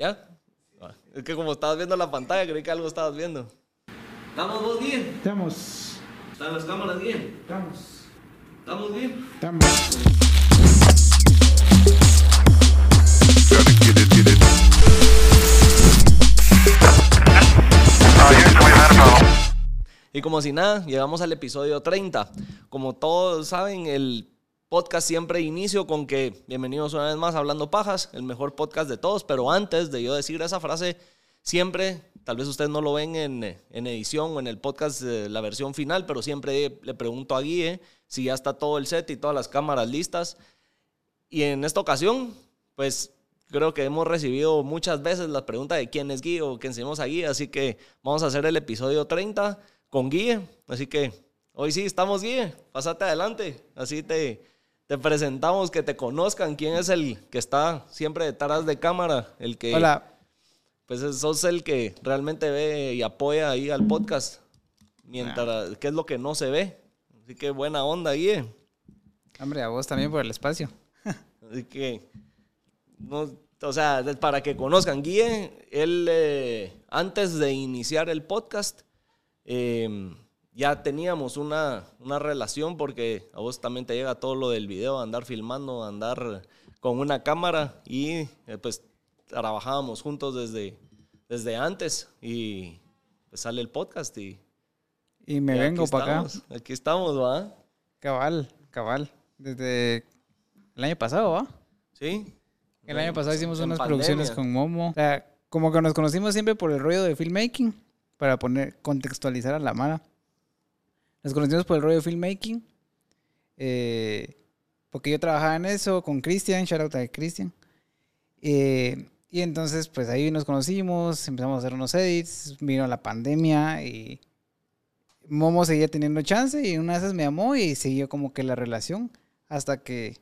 ¿Ya? Es que como estabas viendo la pantalla, creí que algo estabas viendo. ¿Estamos vos bien? Estamos, ¿Están las cámaras bien? estamos, ¿Estamos bien? estamos. Y como si nada, llegamos al episodio 30. Como todos saben, el podcast siempre inicio con que bienvenidos una vez más Hablando Pajas, el mejor podcast de todos. Pero antes de yo decir esa frase, siempre, tal vez ustedes no lo ven en, en edición o en el podcast, de la versión final, pero siempre le pregunto a Guille si ya está todo el set y todas las cámaras listas. Y en esta ocasión, pues creo que hemos recibido muchas veces la pregunta de quién es Guille o que enseñamos a Guille, así que vamos a hacer el episodio 30 con Guille. Así que hoy sí estamos Guille, pásate adelante, así te, te presentamos, que te conozcan quién es el que está siempre detrás de cámara, el que... Hola, Pues sos el que realmente ve y apoya ahí al podcast, mientras, que es lo que no se ve. Así que buena onda, Guille. hombre, a vos también por el espacio. Así que, no, o sea, para que conozcan, Guille, él eh, antes de iniciar el podcast, eh, ya teníamos una, una relación porque a vos también te llega todo lo del video, andar filmando, andar con una cámara y eh, pues trabajábamos juntos desde, desde antes y pues sale el podcast y, Y me y vengo para acá. Aquí estamos, ¿va? Cabal, cabal. Desde el año pasado, ¿va? Sí. El año pasado hicimos unas pandemia. producciones con Momo. O sea, como que nos conocimos siempre por el rollo de filmmaking, para poner, contextualizar a la mara. Nos conocimos por el rollo filmmaking, eh, porque yo trabajaba en eso con Cristian, shout out a Cristian. Eh, y entonces, pues ahí nos conocimos, empezamos a hacer unos edits, vino la pandemia y Momo seguía teniendo chance y una de esas me llamó y siguió como que la relación hasta que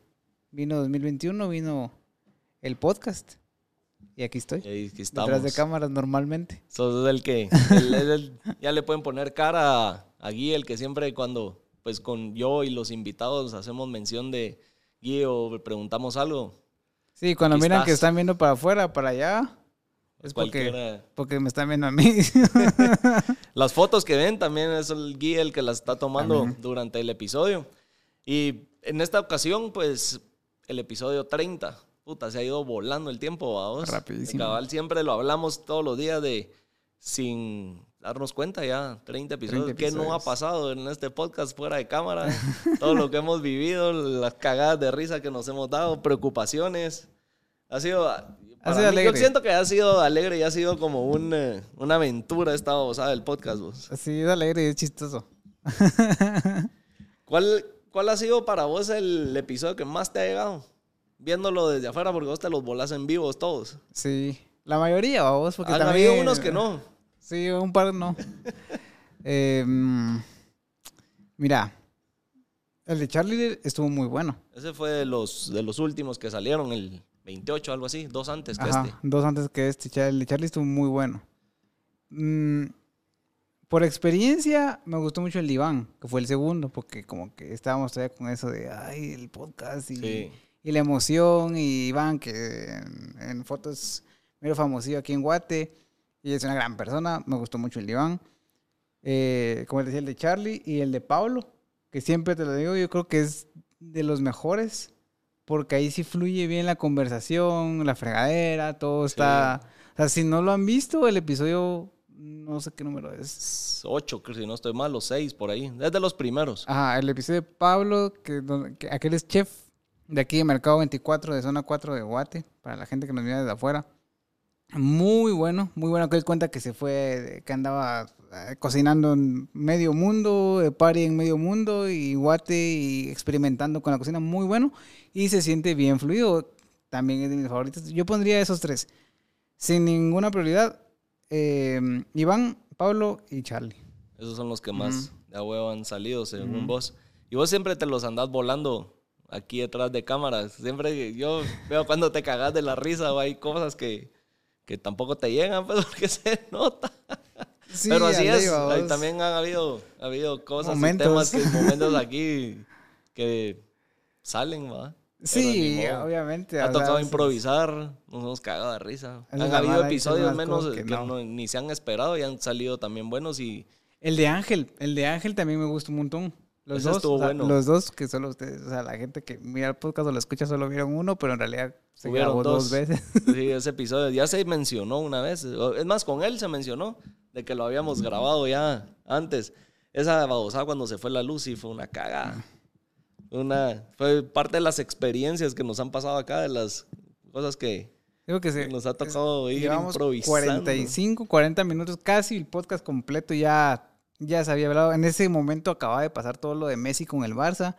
vino 2021, vino el podcast. Y aquí estoy. Y Detrás de cámaras normalmente. Sos el que el- el- el- ya le pueden poner cara a, a Guy, el que siempre cuando pues con yo y los invitados hacemos mención de Guy o preguntamos algo. Sí, cuando Aquí miran que están viendo para afuera, para allá, es porque, porque me están viendo a mí. Las fotos que ven también es el Guy el que las está tomando durante el episodio. Y en esta ocasión, pues, el episodio 30. Puta, se ha ido volando el tiempo, vamos. Rapidísimo. Cabal, siempre lo hablamos todos los días de sin darnos cuenta ya, 30 episodios. 30 ¿Qué no ha episodios. pasado en este podcast fuera de cámara? Todo lo que hemos vivido, las cagadas de risa que nos hemos dado, preocupaciones. Ha sido... para sido mí, Yo alegre. siento que ha sido alegre y ha sido como un, eh, una aventura esta babosada del podcast, vos. Así es alegre y es chistoso. ¿Cuál, ¿Cuál ha sido para vos el episodio que más te ha llegado? Viéndolo desde afuera, porque vos te los volás en vivos todos. Sí, la mayoría, vamos, porque Han también... habido unos que no. Sí, un par no. Eh, mm, mira, el de Charlie estuvo muy bueno. Ese fue de los, de los últimos que salieron, el 28, algo así, dos antes que Ajá, este. dos antes que este. El de Charlie estuvo muy bueno. Mm, por experiencia, me gustó mucho el de Iván, que fue el segundo, porque como que estábamos todavía con eso de, ay, el podcast y, Sí. Y la emoción. Y Iván, que en, en fotos medio famosillo aquí en Guate, y es una gran persona. Me gustó mucho el de Iván. Eh, como decía, el de Charlie y el de Pablo, que siempre te lo digo, yo creo que es de los mejores, porque ahí sí fluye bien la conversación, la fregadera, todo está... O sea, si no lo han visto, el episodio, no sé qué número es. Ocho, creo, si no estoy mal, o seis por ahí. Es de los primeros. Ajá, el episodio de Pablo, que, que aquel es chef de aquí de Mercado 24, de Zona 4 de Guate, para la gente que nos mira desde afuera. Muy bueno, muy bueno que él cuenta que se fue, que andaba eh, cocinando en medio mundo, de party en medio mundo y Guate y experimentando con la cocina, muy bueno y se siente bien fluido. También es de mis favoritos. Yo pondría esos tres, sin ninguna prioridad. eh, Iván, Pablo y Charlie. Esos son los que más de a huevo han salido, según vos. Y vos siempre te los andás volando aquí detrás de cámaras. Siempre yo veo cuando te cagas de la risa o hay cosas que, que tampoco te llegan, pues porque se nota. Sí, Pero así es. Ahí también han habido, ha habido cosas Momentos. y temas que momentos aquí que salen, ¿va? Sí, obviamente. Ha o sea, tocado improvisar, nos hemos cagado de risa. Han habido episodios menos que, que no. no- ni se han esperado y han salido también buenos y El de Ángel, el de Ángel también me gustó un montón. Los dos, estuvo o sea, bueno. los dos que solo ustedes, o sea, la gente que mira el podcast o lo escucha solo vieron uno, pero en realidad se Hubieron grabó dos dos. veces. sí, ese episodio ya se mencionó una vez. Es más, con él se mencionó de que lo habíamos grabado ya antes. Esa babosada cuando se fue la luz y fue una cagada. Una, fue parte de las experiencias que nos han pasado acá, de las cosas que Digo que se, nos ha tocado ir llevamos improvisando. 45, 40 minutos, casi el podcast completo ya, ya se había hablado. En ese momento acababa de pasar todo lo de Messi con el Barça.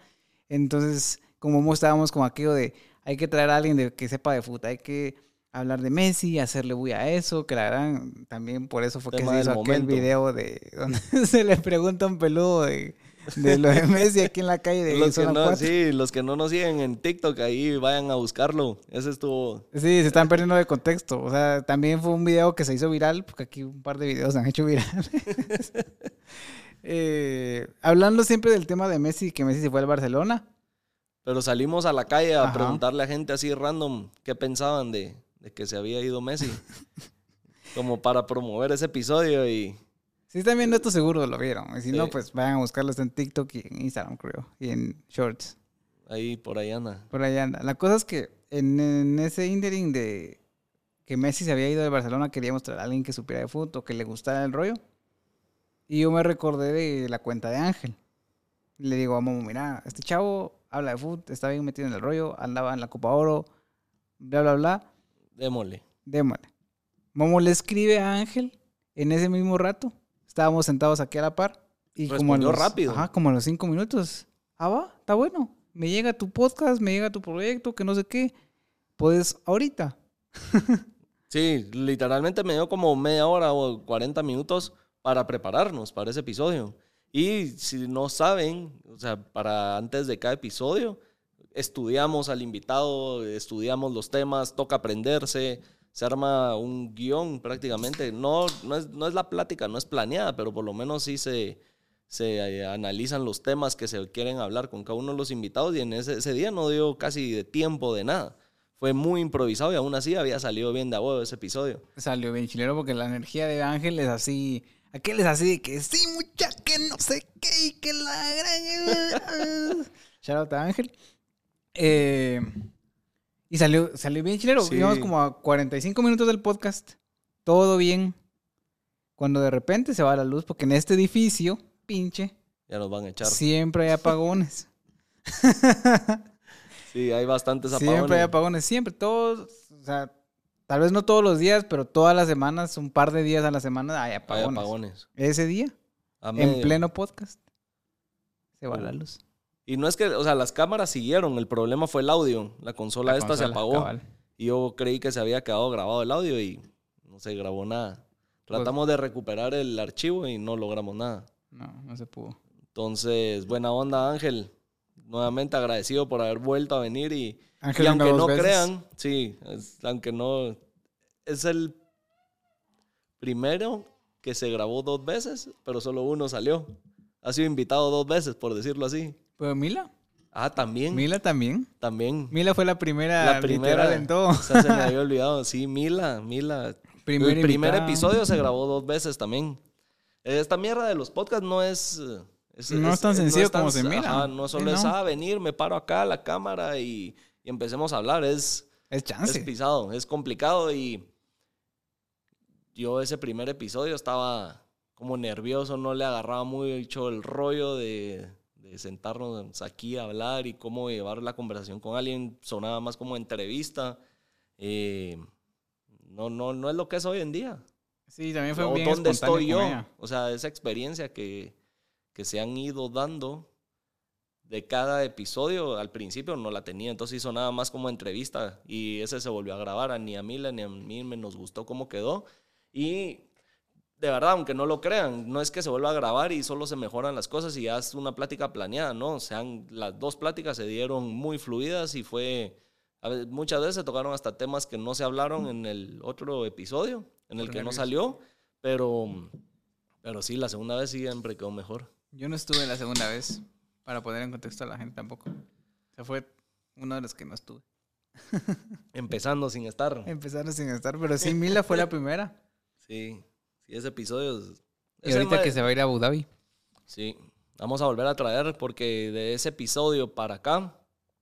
Entonces, como estábamos con aquello de hay que traer a alguien de, que sepa de fútbol, hay que hablar de Messi, hacerle bulla a eso, que la gran también por eso fue que se hizo aquel video de donde se le pregunta a un peludo de, de lo de Messi aquí en la calle de Los que, no, 4. sí, los que no nos siguen en TikTok, ahí vayan a buscarlo. Ese estuvo. Sí, se están perdiendo de contexto. O sea, también fue un video que se hizo viral, porque aquí un par de videos se han hecho virales. Eh, hablando siempre del tema de Messi, que Messi se fue al Barcelona. Pero salimos a la calle a Ajá. preguntarle a gente así random qué pensaban de, de que se había ido Messi. Como para promover ese episodio y Si están viendo esto, seguro lo vieron. Y si no, pues vayan a buscarlos en TikTok y en Instagram, creo. Y en Shorts. ahí por ahí anda. Por ahí anda. La cosa es que en, en ese interim de que Messi se había ido de Barcelona, queríamos traer a alguien que supiera de fútbol, o que le gustara el rollo. Y yo me recordé de la cuenta de Ángel. Le digo a Momo, mira, este chavo habla de fútbol, está bien metido en el rollo, andaba en la Copa Oro, bla, bla, bla. Démosle. Démosle. Momo le escribe a Ángel en ese mismo rato. Estábamos sentados aquí a la par. Y como a los, rápido. Ajá, como a los cinco minutos. Ah, va, está bueno. Me llega tu podcast, me llega tu proyecto, que no sé qué. Puedes ahorita. Sí, literalmente me dio como media hora o 40 minutos para prepararnos para ese episodio. Y si no saben, o sea, para antes de cada episodio, estudiamos al invitado, estudiamos los temas, toca aprenderse, se arma un guion prácticamente. No, no, es, no es la plática, no es planeada, pero por lo menos sí se, se eh, analizan los temas que se quieren hablar con cada uno de los invitados y en ese, ese día no dio casi de tiempo de nada. Fue muy improvisado y aún así había salido bien de huevo ese episodio. Salió bien chilero porque la energía de Ángel es así. Aquel es así de que sí, mucha, que no sé qué, y que la gran. Shout out a Ángel. Eh, y salió, salió bien chilero. Sí. Íbamos como a 45 minutos del podcast. Todo bien. Cuando de repente se va la luz, porque en este edificio, pinche, Ya nos van a echar. siempre hay apagones. Sí, hay bastantes apagones. Siempre hay apagones, siempre, todos, o sea, tal vez no todos los días, pero todas las semanas, un par de días a la semana hay Hay apagones. apagones. Ese día, A en medio. pleno podcast, se va la luz. Y no es que, o sea, las cámaras siguieron, el problema fue el audio. La consola La esta se apagó. cabal. Y yo creí que se había quedado grabado el audio y no se grabó nada. Tratamos de recuperar el archivo y no logramos nada. No, no se pudo. Entonces, buena onda, Ángel. Nuevamente agradecido por haber vuelto a venir y, Ángel y aunque no veces. crean, sí, es- aunque no, es el primero que se grabó dos veces, pero solo uno salió. Ha sido invitado dos veces, por decirlo así. Pero Mila, Ah, también. Mila también. También. Mila fue la primera, La primera. literal en todo. O sea, se me había olvidado. Sí, Mila, Mila. Primer el primer invitada. episodio se grabó dos veces también. Esta mierda de los podcasts no es... No es tan sencillo como se mira. ajá, no solo es, ah, venir, me paro acá a la cámara y, y empecemos a hablar. Es, Es es chance. pisado, es complicado y yo ese primer episodio estaba como nervioso, no le agarraba mucho el rollo de, de sentarnos aquí a hablar y cómo llevar la conversación con alguien, sonaba más como entrevista. Eh, no, no, no es lo que es hoy en día. Sí, también fue O bien dónde estoy yo. ella. O sea, esa experiencia que, que se han ido dando de cada episodio, al principio no la tenía, entonces hizo nada más como entrevista y ese se volvió a grabar, a ni a Mila ni a mí me nos gustó cómo quedó y de verdad, aunque no lo crean, no es que se vuelva a grabar y solo se mejoran las cosas y ya es una plática planeada, ¿no? O sea, las dos pláticas se dieron muy fluidas y fue, a muchas veces se tocaron hasta temas que no se hablaron en el otro episodio, en el Por que no salió, pero, pero sí, la segunda vez siempre quedó mejor. Yo no estuve la segunda vez, para poner en contexto a la gente tampoco. O sea, fue Uno de los que no estuve. Empezando sin estar. Empezaron sin estar, pero sí, Mila fue la primera. Sí, sí, ese episodio. es- Y ahorita ma- que se va a ir a Abu Dhabi. Sí, vamos a volver a traer porque de ese episodio para acá,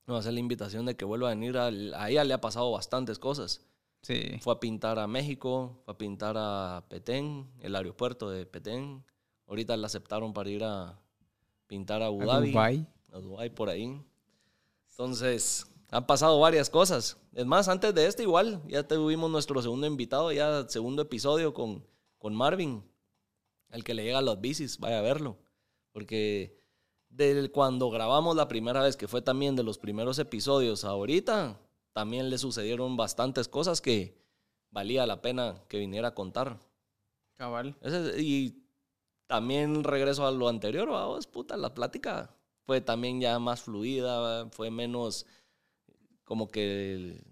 nos va a hacer la invitación de que vuelva a venir. a ella le ha pasado bastantes cosas. Sí. Fue a pintar a México, fue a pintar a Petén, el aeropuerto de Petén. Ahorita la aceptaron para ir a pintar a Abu A Dhabi, Dubái. a Dubái por ahí. Entonces, han pasado varias cosas. Es más, antes de este igual, ya tuvimos nuestro segundo invitado, ya segundo episodio con, con Marvin, el que le llega a los bicis, vaya a verlo. Porque del cuando grabamos la primera vez, que fue también de los primeros episodios, ahorita también le sucedieron bastantes cosas que valía la pena que viniera a contar. Cabal. Ese- y también regreso a lo anterior, vamos, puta, la plática fue también ya más fluida, fue menos como que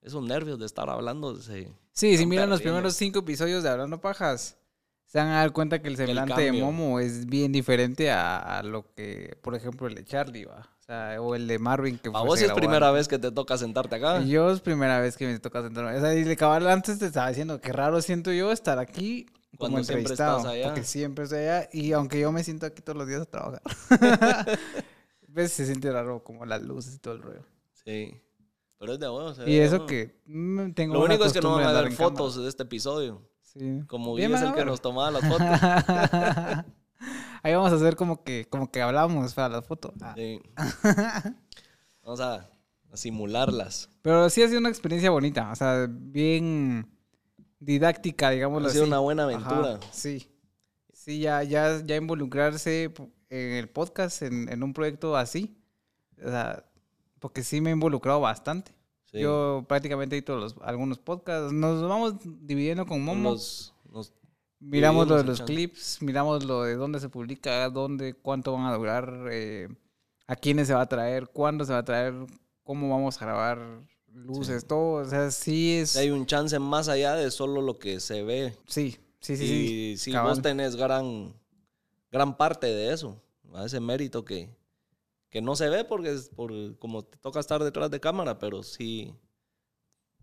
esos nervios de estar hablando se... Sí, si miran los primeros cinco episodios de Hablando Pajas, se van a dar cuenta que el semblante de. Momo es bien diferente a, a lo que, por ejemplo, el de Charlie, va. O sea, o el de Marvin que A vos es primera vez que te toca sentarte acá. Yo es primera vez que me toca sentarme. O sea, y le cabal antes te estaba diciendo que raro siento yo estar aquí como Cuando siempre entrevistado. estás allá. Porque siempre estoy allá. Y aunque yo me siento aquí todos los días a trabajar. ¿Ves? Se siente raro como las luces y todo el rollo. Sí. Pero es de se ve Y eso que mm, tengo Lo único es que no van a ver cámara. fotos de este episodio. Sí. Como Bien, es el que nos tomaba las fotos. Ahí vamos a hacer como que, como que hablamos para la foto. Ah. Sí. Vamos a, a simularlas. Pero sí ha sido una experiencia bonita. O sea, bien didáctica, digámoslo Ha sido así. una buena aventura. Ajá, sí. Sí, ya, ya, ya involucrarse en el podcast, en, en un proyecto así. O sea, porque sí me he involucrado bastante. Sí. Yo prácticamente he los, algunos podcasts. Nos vamos dividiendo con Momo. Nos- miramos lo de los echando. clips, miramos lo de dónde se publica, dónde, cuánto van a durar, eh, a quiénes se va a traer, cuándo se va a traer, cómo vamos a grabar luces, todo. O sea, sí es... hay un chance más allá de solo lo que se ve. Sí, sí, sí. sí, y si cabal. vos tenés gran, gran parte de eso, a ese mérito que, que no se ve porque es por como te toca estar detrás de cámara, pero sí,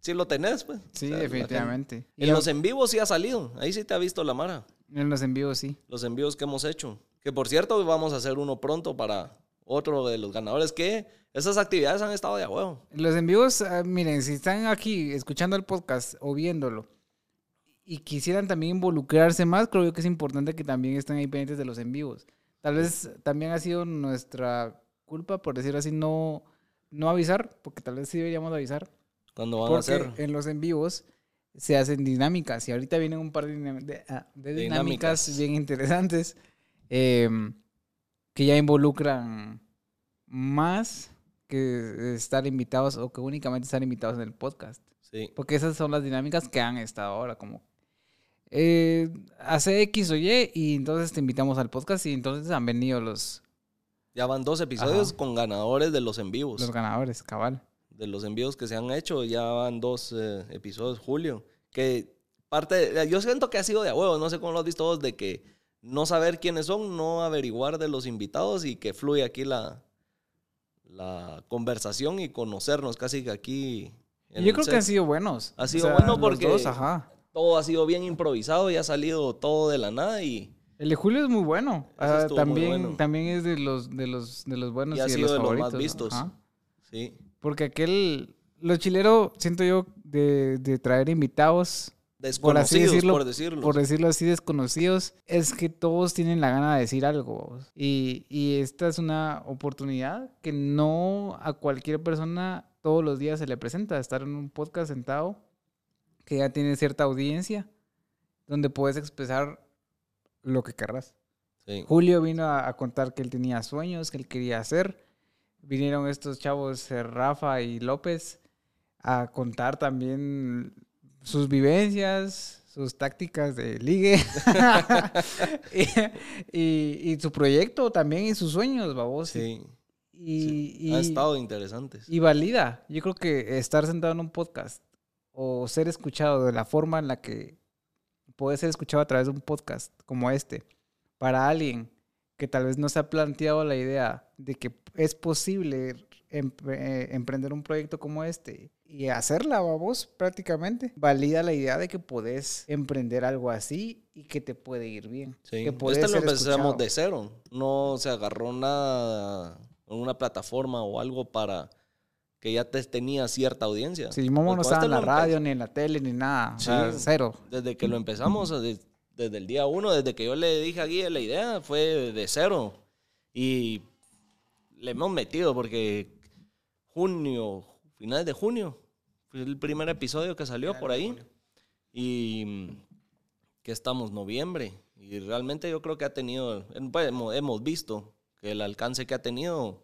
sí lo tenés, pues. Sí, O sea, definitivamente. En los en vivos sí ha salido, ahí sí te ha visto la Mara, en los envíos, sí. los envíos que hemos hecho. Que por cierto, vamos a hacer uno pronto para otro de los ganadores, que esas actividades han estado de a huevo. Los envíos, ah, miren, si están aquí escuchando el podcast o viéndolo y quisieran también involucrarse más, creo yo que es importante que también estén ahí pendientes de los envíos. Tal vez también ha sido nuestra culpa, por decirlo así, no, no avisar, porque tal vez sí deberíamos de avisar, Cuando van a hacer. en los envíos se hacen dinámicas y ahorita vienen un par de, dinam- de- ah, de dinámicas, Dinámicas. bien interesantes em, que ya involucran más que estar invitados o que únicamente estar invitados en el podcast. Sí, Porque esas son las dinámicas que han estado ahora, como eh, hace X o Y y entonces te invitamos al podcast y entonces han venido los, ya van dos episodios Ajá. con ganadores de los envíos. los ganadores, cabal. de los envíos que se han hecho, ya van dos eh, episodios, Julio, que parte, de- yo siento que ha sido de huevo, no sé cómo lo has visto vos, de que no saber quiénes son, no averiguar de los invitados y que fluye aquí la, la conversación y conocernos casi que aquí. en Yo creo que set. han sido buenos. Ha sido bueno los porque- dos, ajá. Todo ha sido bien improvisado y ha salido todo de la nada y, El de Julio es muy bueno. Ah, muy bueno. también es de los, de los, de los buenos y y, ha de sido los de los favoritos. más vistos. Sí. Porque aquel, lo chilero, siento yo, de, de traer invitados, por así Desconocidos, decirlo, por decirlo. por decirlo así, desconocidos, es que todos tienen la gana de decir algo. Y, y esta es una oportunidad que no a cualquier persona todos los días se le presenta, estar en un podcast sentado que ya tiene cierta audiencia, donde puedes expresar lo que querrás. Sí. Julio vino a, a contar que él tenía sueños, que él quería hacer. Vinieron estos chavos, eh, Rafa y López, a contar también sus vivencias, sus tácticas de ligue y, y- y su proyecto también y sus sueños, babos. Sí. Y, Han y- estado interesantes. y valida. Yo creo que estar sentado en un podcast o ser escuchado de la forma en la que puede ser escuchado a través de un podcast como este, para alguien que tal vez no se ha planteado la idea de que es posible eh, emprender un proyecto como este y hacerla, vos, prácticamente, valida la idea de que podés emprender algo así y que te puede ir bien. Sí. Que Este lo empezamos escuchado. de cero. No se agarró nada en una plataforma o algo para que ya te tenía cierta audiencia. Sí, Momo no Pues con estaba en este la lo empe- radio, ni en la tele, ni nada. O sea, Sí. cero. Desde que lo empezamos, de- desde el día uno, desde que yo le dije a Guille la idea, fue de cero. Y le hemos metido porque junio, finales de junio, fue el primer episodio que salió por ahí. Y que estamos noviembre. Y realmente yo creo que ha tenido, pues, hemos visto que el alcance que ha tenido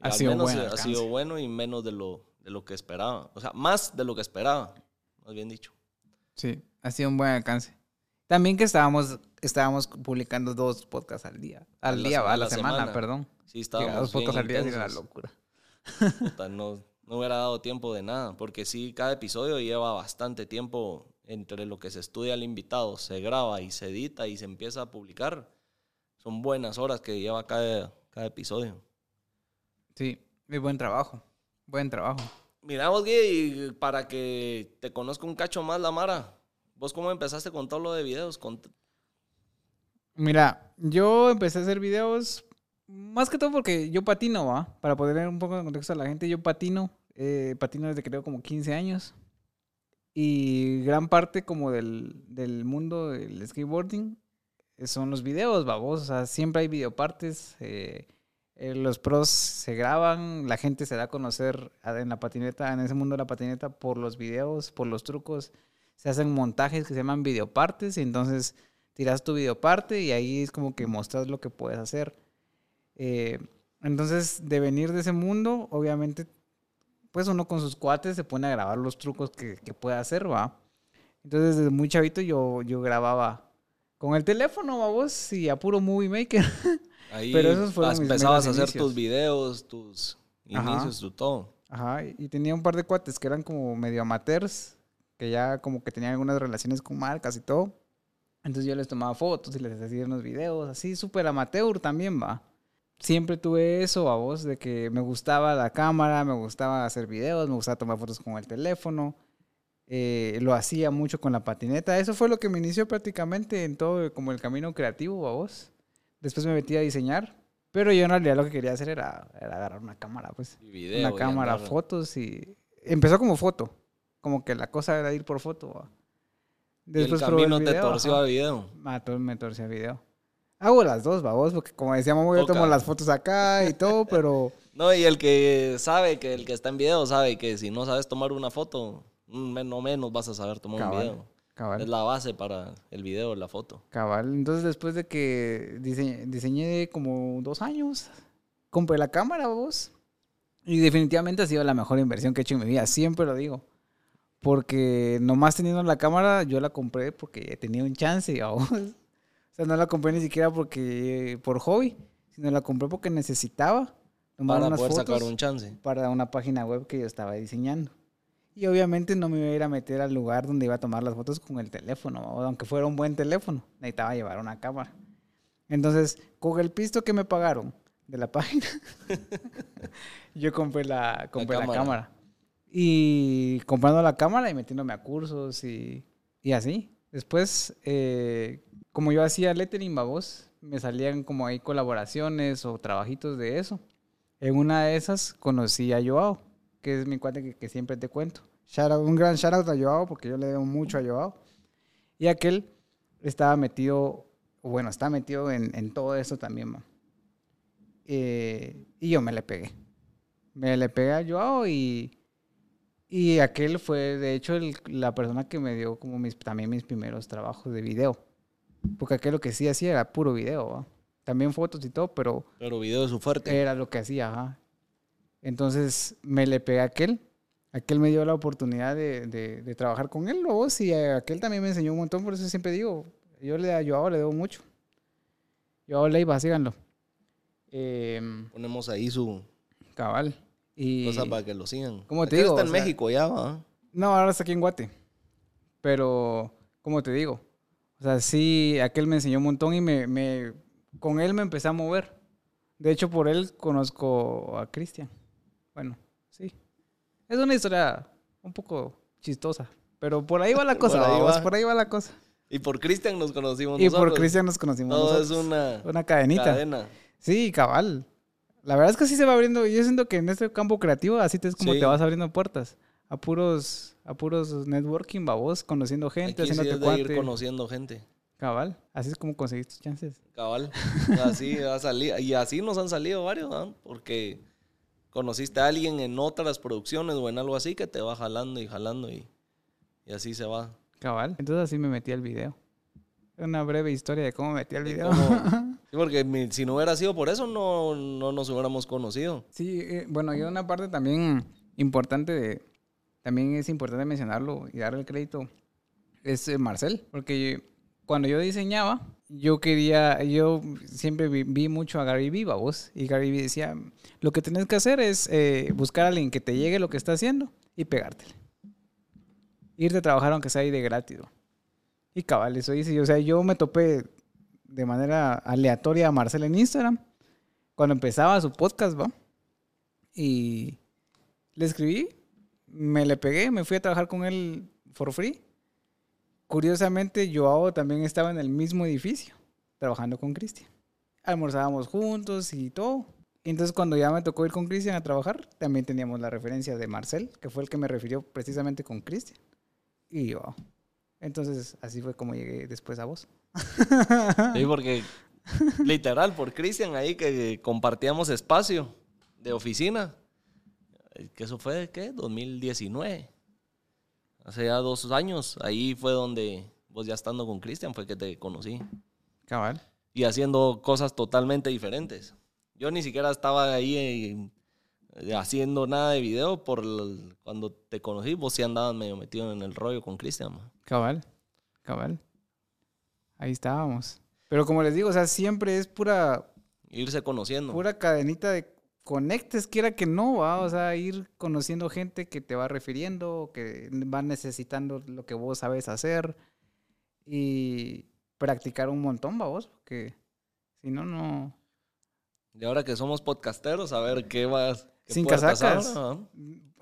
Ha sido menos buen ha sido bueno y menos de lo, de lo que esperaba. O sea, más de lo que esperaba, más bien dicho. Sí, ha sido un buen alcance. También que estábamos, estábamos publicando dos podcasts al día. Al la día, a la, la semana, semana. perdón. Sí, estábamos dos podcasts al día era una locura. Puta, no, no hubiera dado tiempo de nada, porque sí, cada episodio lleva bastante tiempo entre lo que se estudia al invitado, se graba y se edita y se empieza a publicar. Son buenas horas que lleva cada, cada episodio. Sí, muy buen trabajo. Buen trabajo. Mira vos, Guille, y para que te conozca un cacho más la Mara, ¿vos cómo empezaste con todo lo de videos? Con- Mira, yo empecé a hacer videos más que todo porque yo patino, ¿va? Para poner un poco de contexto a la gente, yo patino. eh, patino desde que tengo como 15 años. Y gran parte como del, del mundo del skateboarding eh, son los videos, babos. O sea, siempre hay videopartes. eh, eh, los pros se graban, la gente se da a conocer en la patineta, en ese mundo de la patineta, por los videos, por los trucos. Se hacen montajes que se llaman videopartes y entonces tiras tu videoparte y ahí es como que mostras lo que puedes hacer. Eh, entonces, de venir de ese mundo, obviamente, pues uno con sus cuates se pone a grabar los trucos que, que puede hacer, va. Entonces, desde muy chavito yo, yo grababa con el teléfono, vamos, y a puro Movie Maker. Ahí Pero esos fueron mis empezabas a hacer inicios. tus videos, tus Ajá. inicios, tu todo. Ajá, y tenía un par de cuates que eran como medio amateurs, que ya como que tenían algunas relaciones con marcas y todo. Entonces yo les tomaba fotos y les hacía unos videos, así súper amateur también, va. Siempre tuve eso a vos, de que me gustaba la cámara, me gustaba hacer videos, me gustaba tomar fotos con el teléfono. eh, lo hacía mucho con la patineta. Eso fue lo que me inició prácticamente en todo como el camino creativo a vos. Después me metí a diseñar, pero yo en realidad lo que quería hacer era, era agarrar una cámara, pues Y video. una cámara, andar- fotos y empezó como foto, como que la cosa era ir por foto. ¿va? Y el camino te video, torció ajá. a video. Ah, todo me torcí a video. Hago las dos, babos, porque como decíamos, yo tomo las fotos acá y todo, pero No, y el que sabe que el que está en video sabe que si no sabes tomar una foto, mm, menos menos vas a saber tomar un Cabal. Es la base para el video, la foto. cabal. Entonces después de que diseñé, diseñé como dos años, compré la cámara, babos. Y definitivamente ha sido la mejor inversión que he hecho en mi vida, siempre lo digo. Porque nomás teniendo la cámara, yo la compré porque tenía un chance, babos. O sea, no la compré ni siquiera porque por hobby, sino la compré porque necesitaba tomar Para unas poder fotos sacar un chance. para una página web que yo estaba diseñando. Y obviamente no me iba a ir a meter al lugar donde iba a tomar las fotos con el teléfono, aunque fuera un buen teléfono, necesitaba llevar una cámara. Entonces, con el pisto que me pagaron de la página, yo compré la, compré la, cámara. cámara. Y comprando la cámara y metiéndome a cursos y, y así. Después, eh, como yo hacía lettering, babos, me salían como ahí colaboraciones o trabajitos de eso. En una de esas conocí a Joao, que es mi cuate que, que siempre te cuento. Shout out- un gran shout out a Joao, porque yo le debo mucho a Joao. Y aquel estaba metido, bueno, está metido en, en todo eso también, man. Eh, y yo me le pegué. Me le pegué a Joao y, y aquel fue, de hecho, el- la persona que me dio como mis, también mis primeros trabajos de video. Porque aquel lo que sí hacía era puro video, ¿va? También fotos y todo, pero Pero video es su fuerte. era lo que hacía, ajá. Entonces me le pegué a aquel. Aquel me dio la oportunidad de, de- de trabajar con él, luego sí, aquel también me enseñó un montón, por eso siempre digo, yo le yo ahora le debo mucho. Yo ahora Leiva, síganlo. Em, Ponemos ahí su cabal. Y cosa para que lo sigan. ¿Cómo te digo? Está en O sea- México ya, va. no, ahora está aquí en Guate. Pero, como te digo, o sea, sí, aquel me enseñó un montón y me, me con él me empecé a mover. De hecho, por él conozco a Cristian. Bueno, sí. Es una historia un poco chistosa. Pero por ahí va la cosa, Por ahí va. por ahí va la cosa. Y por Cristian nos conocimos Y nosotros. por Cristian nos conocimos Todo nosotros. es una, Una cadenita. cadena. Sí, cabal. La verdad es que sí se va abriendo. Yo siento que en este campo creativo así te es como Sí. te vas abriendo puertas. A puros, a puros networking, babos, conociendo gente, Aquí sí haciéndote es de ir conociendo gente. Cabal. Así es como conseguiste tus chances. Cabal. Así ha salido. Y así nos han salido varios, ¿no? Porque conociste a alguien en otras producciones o en algo así que te va jalando y jalando y, y así se va. Cabal. Entonces así me metí al video. Una breve historia de cómo me metí al De video. cómo- Sí, porque mi- si no hubiera sido por eso, no, no nos hubiéramos conocido. Sí, eh, bueno, y una parte también importante de, también es importante mencionarlo y darle el crédito, es eh, Marcel, porque cuando yo diseñaba, yo quería, yo siempre vi, mucho a Gary Vee, vos, y Gary Vee decía, lo que tenés que hacer es eh, buscar a alguien que te llegue lo que está haciendo y pegártele. Irte a trabajar aunque sea ahí de gratis. Y cabal, eso hice. O sea, yo me topé de manera aleatoria a Marcel en Instagram cuando empezaba su podcast, ¿va? Y le escribí, me le pegué, me fui a trabajar con él for free. Curiosamente, Joao también estaba en el mismo edificio, trabajando con Cristian. Almorzábamos juntos y todo. Entonces cuando ya me tocó ir con Cristian a trabajar, también teníamos la referencia de Marcel, que fue el que me refirió precisamente con Cristian. Y Joao. Entonces así fue como llegué después a vos. Sí, porque literal, por Cristian ahí que compartíamos espacio de oficina. Eh, Que eso fue, ¿qué? 2019. Hace ya dos años. Ahí fue donde vos ya estando con Cristian fue que te conocí. Cabal. Y haciendo cosas totalmente diferentes. Yo ni siquiera estaba ahí eh, haciendo nada de video por el- cuando te conocí. Vos sí andabas medio metido en el rollo con Cristian. Cabal, cabal. Ahí estábamos. Pero como les digo, o sea, siempre es pura, Irse conociendo. pura cadenita de conectes, quiera que no, ¿va? O sea, ir conociendo gente que te va refiriendo, que va necesitando lo que vos sabes hacer y practicar un montón, ¿va vos? Porque si no, no... Y ahora que somos podcasteros, a ver qué vas. qué Sin casacas. ¿no?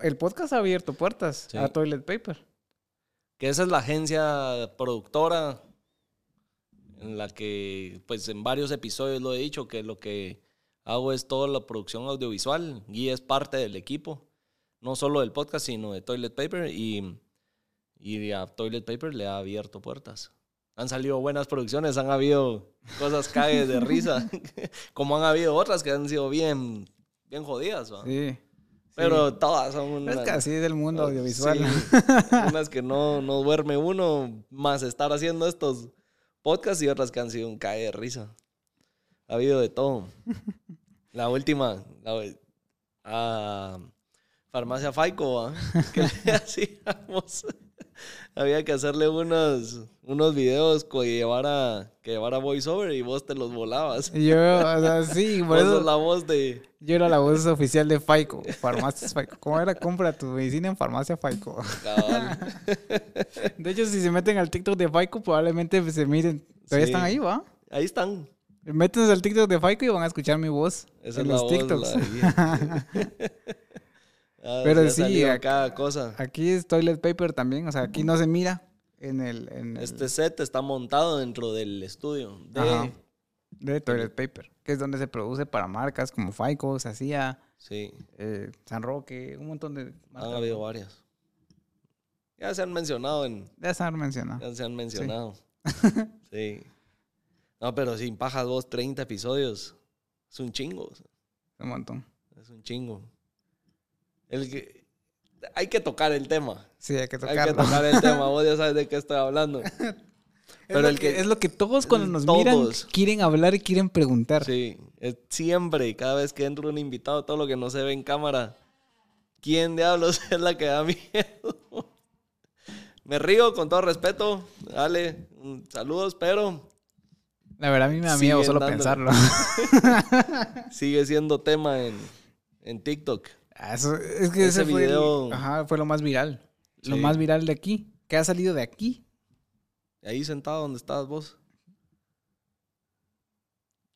El podcast ha abierto puertas Sí. a Toilet Paper. Que esa es la agencia productora en la que, pues en varios episodios lo he dicho, que lo que hago es toda la producción audiovisual. Y es parte del equipo, no solo del podcast, sino de Toilet Paper. Y, y a Toilet Paper le ha abierto puertas. Han salido buenas producciones, han habido cosas cagues de risa, como han habido otras que han sido bien, bien jodidas. ¿va? Sí. Pero todas son Es unas... que así es del mundo audiovisual. Sí, unas que no, no duerme uno, más estar haciendo estos podcasts y otras que han sido un cae de risa. Ha habido de todo. La última, la, a Farmacia Faico, que le hacíamos. Había que hacerle unos, unos videos que llevara, que llevara voiceover y vos te los volabas. Yo, o sea, sí, por eso... la voz de... Yo era la voz oficial de Faico, Farmacias Faico. ¿Cómo era? Compra tu medicina en Farmacia Faico. cabal. De hecho, si se meten al TikTok de Faico, probablemente se miren. Todavía Sí. están ahí, ¿va? Ahí están. Métanse al TikTok de Faico y van a escuchar mi voz Esa en es los TikToks. la- Ah, Pero sí, ac- cada cosa. Aquí es Toilet Paper también, o sea, aquí no se mira en el... En el- Este set está montado dentro del estudio de... Ajá. de Toilet Paper, que es donde se produce para marcas como Faico, Sacía, Sí, eh, San Roque, un montón de han marcas. habido varias. Ya se han mencionado en... Ya se han mencionado. Ya se han mencionado. Sí. No, pero sin pajas vos, 30 episodios. Es un chingo. Un montón. Es un chingo. El que... Hay que tocar el tema. Sí, hay que Hay que tocarlo. tocar el tema. Vos ya sabes de qué estoy hablando. Es, Pero lo el que, que- es lo que todos cuando nos todos. miran quieren hablar y quieren preguntar. Sí, es siempre, cada vez que entra un invitado, todo lo que no se ve en cámara, ¿quién diablos es la que da miedo? Me río con todo respeto, dale, saludos, pero La verdad a mí me da miedo solo dándole. pensarlo. sigue siendo tema en, en TikTok. Ah, eso- es que Ese ese, fue, el- video- ajá, fue lo más viral. Lo más viral de aquí. ¿Qué ha salido de aquí? Ahí sentado donde estabas vos,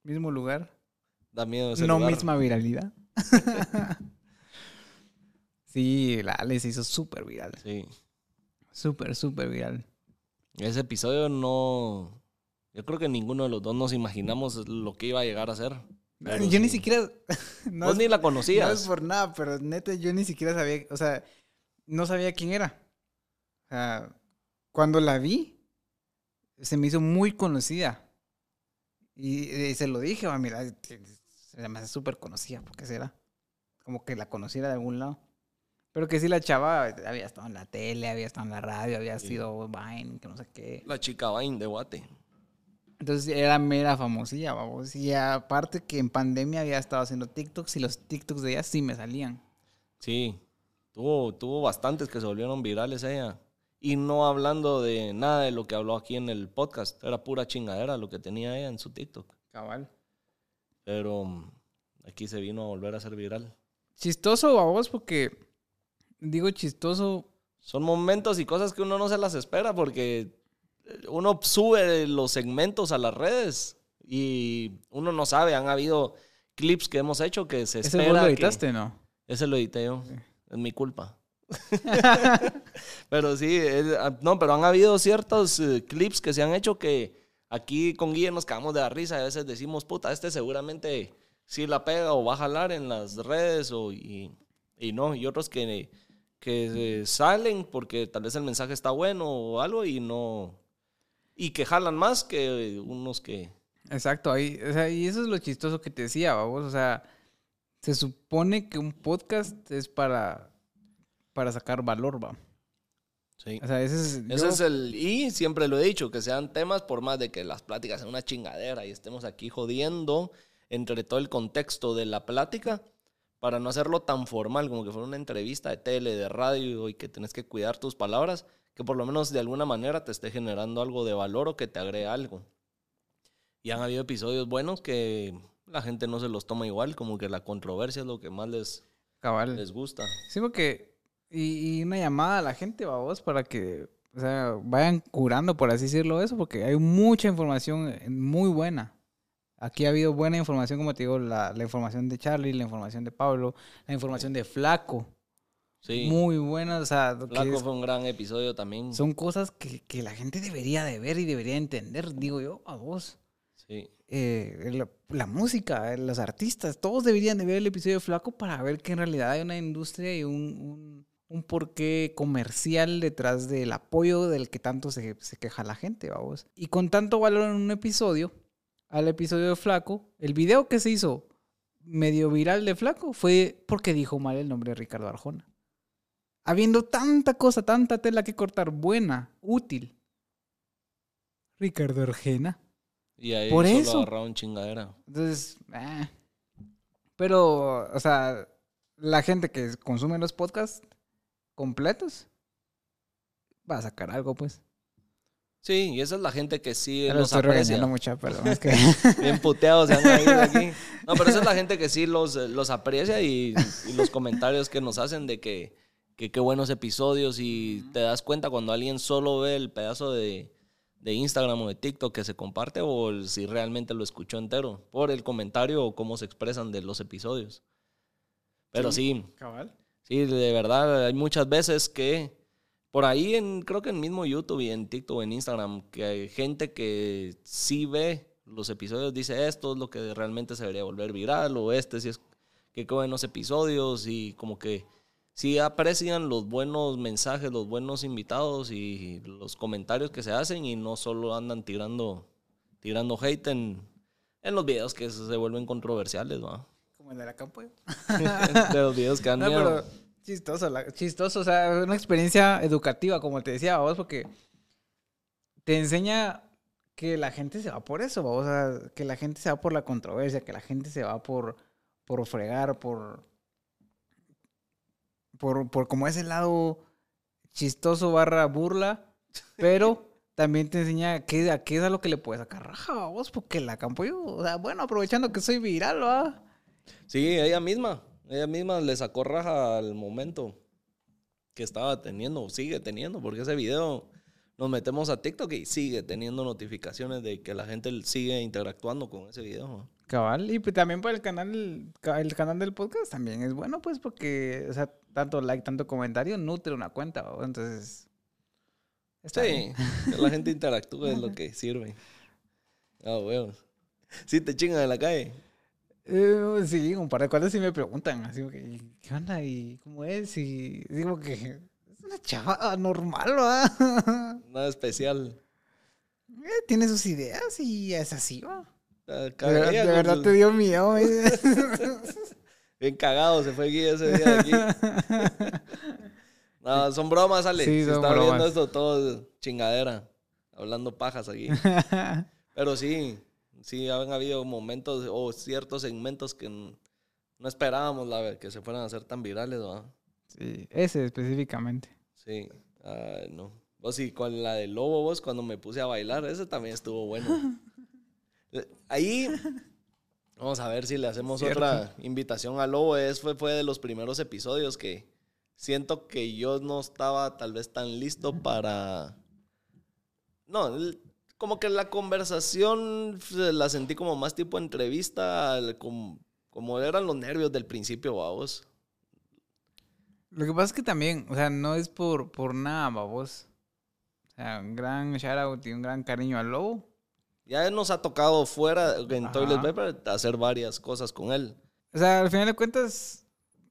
Mismo lugar. da miedo ese no lugar. misma viralidad. Sí, la Ale se hizo súper viral. Sí. Súper, súper viral. Ese episodio no. Yo creo que ninguno de los dos nos imaginamos lo que iba a llegar a ser. Pero yo ni siquiera. no Vos es- ni la No es conocías. por nada, pero neta, yo ni siquiera sabía, o sea, no sabía quién era. O sea, cuando la vi, se me hizo muy conocida. Y, y se lo dije, va, mira, se me hace súper conocida, ¿por qué será? Como que la conociera de algún lado. Pero que sí, la chava había estado en la tele, había estado en la radio, había Sí. sido Vine, que no sé qué. La chica Vine de Guate. Entonces era mera famosilla, vamos. Y aparte que en pandemia había estado haciendo TikToks y los TikToks de ella sí me salían. Sí. Tuvo, tuvo bastantes que se volvieron virales ella. Y no hablando de nada de lo que habló aquí en el podcast. Era pura chingadera lo que tenía ella en su TikTok. Cabal. Pero mm, aquí se vino a volver a ser viral. Chistoso a vos porque digo chistoso. Son momentos y cosas que uno no se las espera porque uno sube los segmentos a las redes y uno no sabe. Han habido clips que hemos hecho que se ¿Ese espera. vos lo que- editaste, no? Ese lo edité yo. Es mi culpa. pero sí, es- ah, no, pero han habido ciertos eh, clips que se han hecho que aquí con Guille nos cagamos de la risa. A veces decimos, puta, este seguramente sí la pega o va a jalar en las redes o, y, y no. Y otros que, que eh, salen porque tal vez el mensaje está bueno o algo y no. Y que jalan más que unos que. Exacto, ahí, o sea, y eso es lo chistoso que te decía, vos, o sea, se supone que un podcast es para, para sacar valor, va. Sí. O sea, ese es... Ese yo- es el. Y siempre lo he dicho, que sean temas, por más de que las pláticas sean una chingadera y estemos aquí jodiendo entre todo el contexto de la plática, para no hacerlo tan formal como que fuera una entrevista de tele, de radio y que tenés que cuidar tus palabras, que por lo menos de alguna manera te esté generando algo de valor o que te agregue algo. Y han habido episodios buenos que la gente no se los toma igual, como que la controversia es lo que más les, Cabal. les gusta. Sí, porque... Y, y una llamada a la gente, va vos, para que, o sea, vayan curando, por así decirlo, eso, porque hay mucha información eh, muy buena. Aquí ha habido buena información, como te digo, la, la información de Charlie, la información de Pablo, la información de Flaco. Sí. Muy buena, o sea, Flaco es- fue un gran episodio también. son cosas que, que la gente debería de ver y debería entender, digo yo, a vos. Sí. Eh, la, la música, eh, los artistas, todos deberían de ver el episodio de Flaco para ver que en realidad hay una industria y un, un, un porqué comercial detrás del apoyo del que tanto se, se queja la gente, vamos. Y con tanto valor en un episodio, al episodio de Flaco, el video que se hizo medio viral de Flaco fue porque dijo mal el nombre de Ricardo Arjona. Habiendo tanta cosa, tanta tela que cortar, buena, útil. Ricardo Arjona. Y ahí Por solo eso. agarraron chingadera. Entonces, eh. pero, o sea, la gente que consume los podcasts completos va a sacar algo, pues. Sí, y esa es la gente que sí lo los aprecia. mucho, perdón. Es que Bien puteados se han aquí. No, pero esa es la gente que sí los, los aprecia y, y los comentarios que nos hacen de que que qué buenos episodios y te das cuenta cuando alguien solo ve el pedazo de, de Instagram o de TikTok que se comparte o el- si realmente lo escuchó entero por el comentario o cómo se expresan de los episodios. Pero sí, Cabal. Sí, de verdad, hay muchas veces que por ahí, en, creo que en mismo YouTube y en TikTok o en Instagram, que hay gente que sí ve los episodios, dice esto es lo que realmente se debería volver viral, o este sí es que qué buenos episodios, y como que sí aprecian los buenos mensajes, los buenos invitados y los comentarios que se hacen, y no solo andan tirando, tirando hate en, en los videos que se vuelven controversiales, ¿va? Como el de la campo. de los videos que han No, pero chistoso, la- chistoso, o sea, una experiencia educativa, como te decía, vos, porque te enseña que la gente se va por eso, vos, o sea, que la gente se va por la controversia, que la gente se va por, por fregar, por, por, por como ese lado chistoso barra burla, pero también te enseña qué, a qué es a lo que le puedes sacar raja, vos, porque la campo yo, o sea, bueno, aprovechando que soy viral, va. Sí, ella misma. Ella misma le sacó raja al momento que estaba teniendo, sigue teniendo, porque ese video nos metemos a TikTok y sigue teniendo notificaciones de que la gente sigue interactuando con ese video. ¿no? Cabal, y pues también para el canal, ca- el canal del podcast también es bueno, pues, porque, o sea, tanto like, tanto comentario, nutre una cuenta, ¿va? entonces... está Sí, bien. que la gente interactúe es lo que sirve. Ah, bueno. Sí, te chingan en la calle. Eh, sí, un par de cuantos sí me preguntan, así que, ¿qué onda? ¿Y cómo es? Y digo que es una chava normal, ¿va? Nada especial. Eh, Tiene sus ideas y es así, ¿va? Ah, De, caga- ver- ella de verdad te dio miedo. Bien cagado se fue Guille ese día de aquí. No, son bromas, Ale. Sí, son está viendo esto, todo chingadera. Hablando pajas aquí. Pero sí, sí han habido momentos o ciertos segmentos que no esperábamos la, que se fueran a hacer tan virales, ¿va? sí, ese específicamente. Sí. No. Vos sí, con la del lobo, vos, cuando me puse a bailar, ese también estuvo bueno. Ahí, vamos a ver si le hacemos Cierto. otra invitación al lobo. Es, fue, fue de los primeros episodios que siento que yo no estaba tal vez tan listo para... No, el- como que la conversación la sentí como más tipo entrevista, al- como, como eran los nervios del principio, vamos. Lo que pasa es que también, o sea, no es por, por nada, babos. O sea, un gran shout out y un gran cariño al lobo. Ya nos ha tocado fuera en Ajá. Toilet Paper hacer varias cosas con él. O sea, al final de cuentas,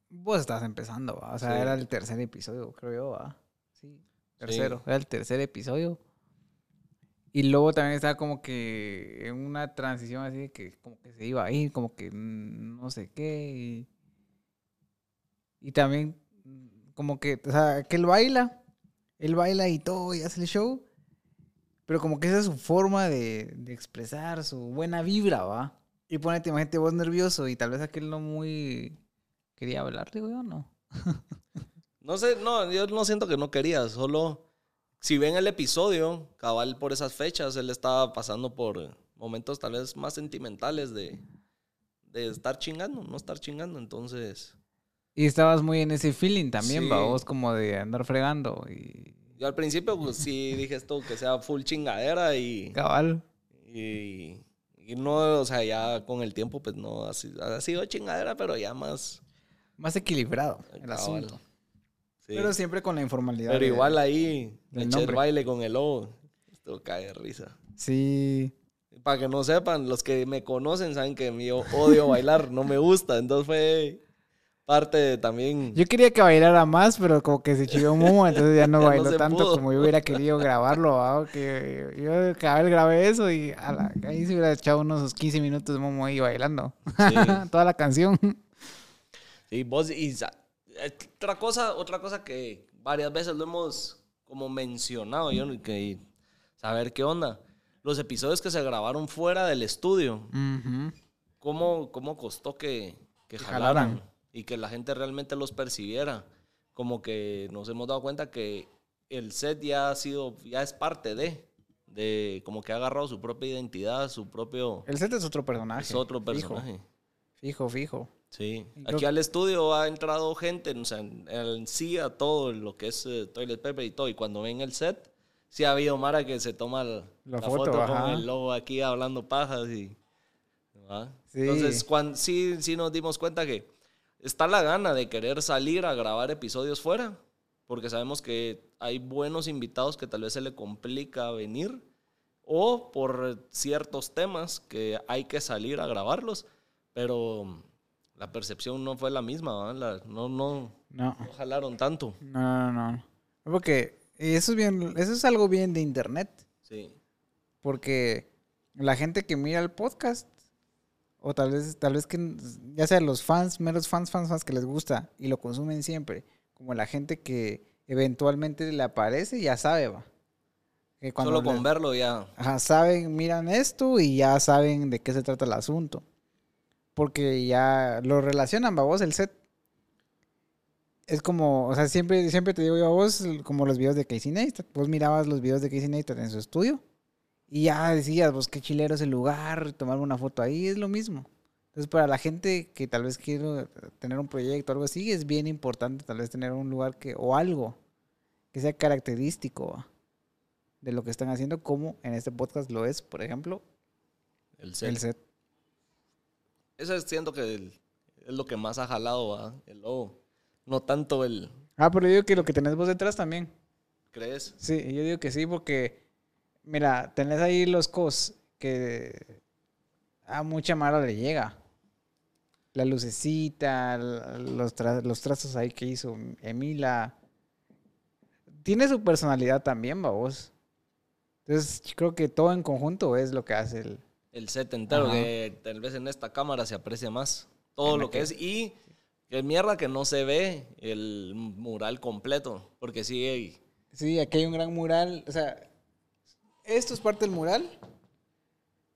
vos estás empezando, ¿va? O sea, Sí. era el tercer episodio, creo yo, ¿va? Sí, tercero. Era el tercer episodio. Y luego también estaba como que en una transición así de que como que se iba a ir, como que no sé qué. Y, y también como que, o sea, que él baila, él baila y todo y hace el show. Pero como que esa es su forma de, de expresar su buena vibra, ¿va? Y ponete, imagínate vos nervioso y tal vez aquel no muy quería hablar, digo yo, no. No sé, no, yo no siento que no quería, solo si ven el episodio, cabal por esas fechas, él estaba pasando por momentos tal vez más sentimentales de, de estar chingando, no estar chingando, entonces Y estabas muy en ese feeling también, Sí. va, vos como de andar fregando y yo al principio pues sí dije esto que sea full chingadera y, cabal. y, y no, o sea, ya con el tiempo pues no, ha sido, ha sido chingadera, pero ya más... Más equilibrado el cabal. asunto. Sí. Pero siempre con la informalidad. Pero de- igual ahí me eché el nombre. baile con el lobo. Esto cae de risa. Sí. Para que no sepan, los que me conocen saben que yo odio bailar, no me gusta. Entonces fue parte de también. Yo quería que bailara más, pero como que se chilló momo, entonces ya no Ya bailó tanto pudo. como yo hubiera querido grabarlo, ¿va? Que yo cada vez grabé eso y a la- ahí se hubiera echado unos 15 minutos de momo ahí bailando. Sí. Toda la canción. Sí, vos y eh, otra cosa, otra cosa que varias veces lo hemos como mencionado, yo que saber qué onda. Los episodios que se grabaron fuera del estudio. ¿cómo, cómo costó que, que Que jalaran jalaran. Y que la gente realmente los percibiera? Como que nos hemos dado cuenta que el set ya ha sido, ya es parte de, de como que ha agarrado su propia identidad, su propio, El set es otro personaje. es otro fijo, personaje. Fijo, fijo. Sí, Y creo aquí al estudio ha entrado gente, o sea, en, en sí a todo lo que es eh, Toilet Paper y todo, y cuando ven el set, sí ha habido Mara que se toma la, La la foto, foto, con el logo aquí hablando pajas y... Sí. Entonces, cuan- sí, sí nos dimos cuenta que está la gana de querer salir a grabar episodios fuera, porque sabemos que hay buenos invitados que tal vez se le complica venir, o por ciertos temas que hay que salir a grabarlos, pero la percepción no fue la misma. La- no, no, No. no jalaron tanto. No, no, no. Porque eso es bien, eso es algo bien de internet. Sí, Porque la gente que mira el podcast, o tal vez, tal vez que ya sea los fans, meros fans, fans, fans que les gusta y lo consumen siempre, como la gente que eventualmente le aparece, ya sabe, va. Que cuando solo con le- verlo ya. Ajá, saben, miran esto y ya saben de qué se trata el asunto. Porque ya lo relacionan, va vos, el set. Es como, o sea, siempre, siempre te digo yo a vos, como los videos de Casey Neistat. Vos mirabas los videos de Casey Neistat en su estudio y ya decías, vos qué chilero es el lugar, tomar una foto ahí, es lo mismo. Entonces, para la gente que tal vez quiere tener un proyecto o algo así, es bien importante tal vez tener un lugar que, o algo que sea característico de lo que están haciendo, como en este podcast lo es, por ejemplo, El set. el set. Eso es, siento que el- es lo que más ha jalado, ¿va? El lobo. no tanto el... Ah, pero yo digo que lo que tenés vos detrás también. ¿Crees? Sí, yo digo que sí, porque, mira, tenés ahí los cos que a mucha mala le llega. La lucecita, los, tra- los trazos ahí que hizo Emila. Tiene su personalidad también, vos. Entonces, yo creo que todo en conjunto es lo que hace el... El set entero, Ajá. que tal vez en esta cámara se aprecia más. Todo En lo que que- es. Y que mierda que no se ve el mural completo. Porque sí, hay- Sí, aquí hay un gran mural. O sea, esto es parte del mural.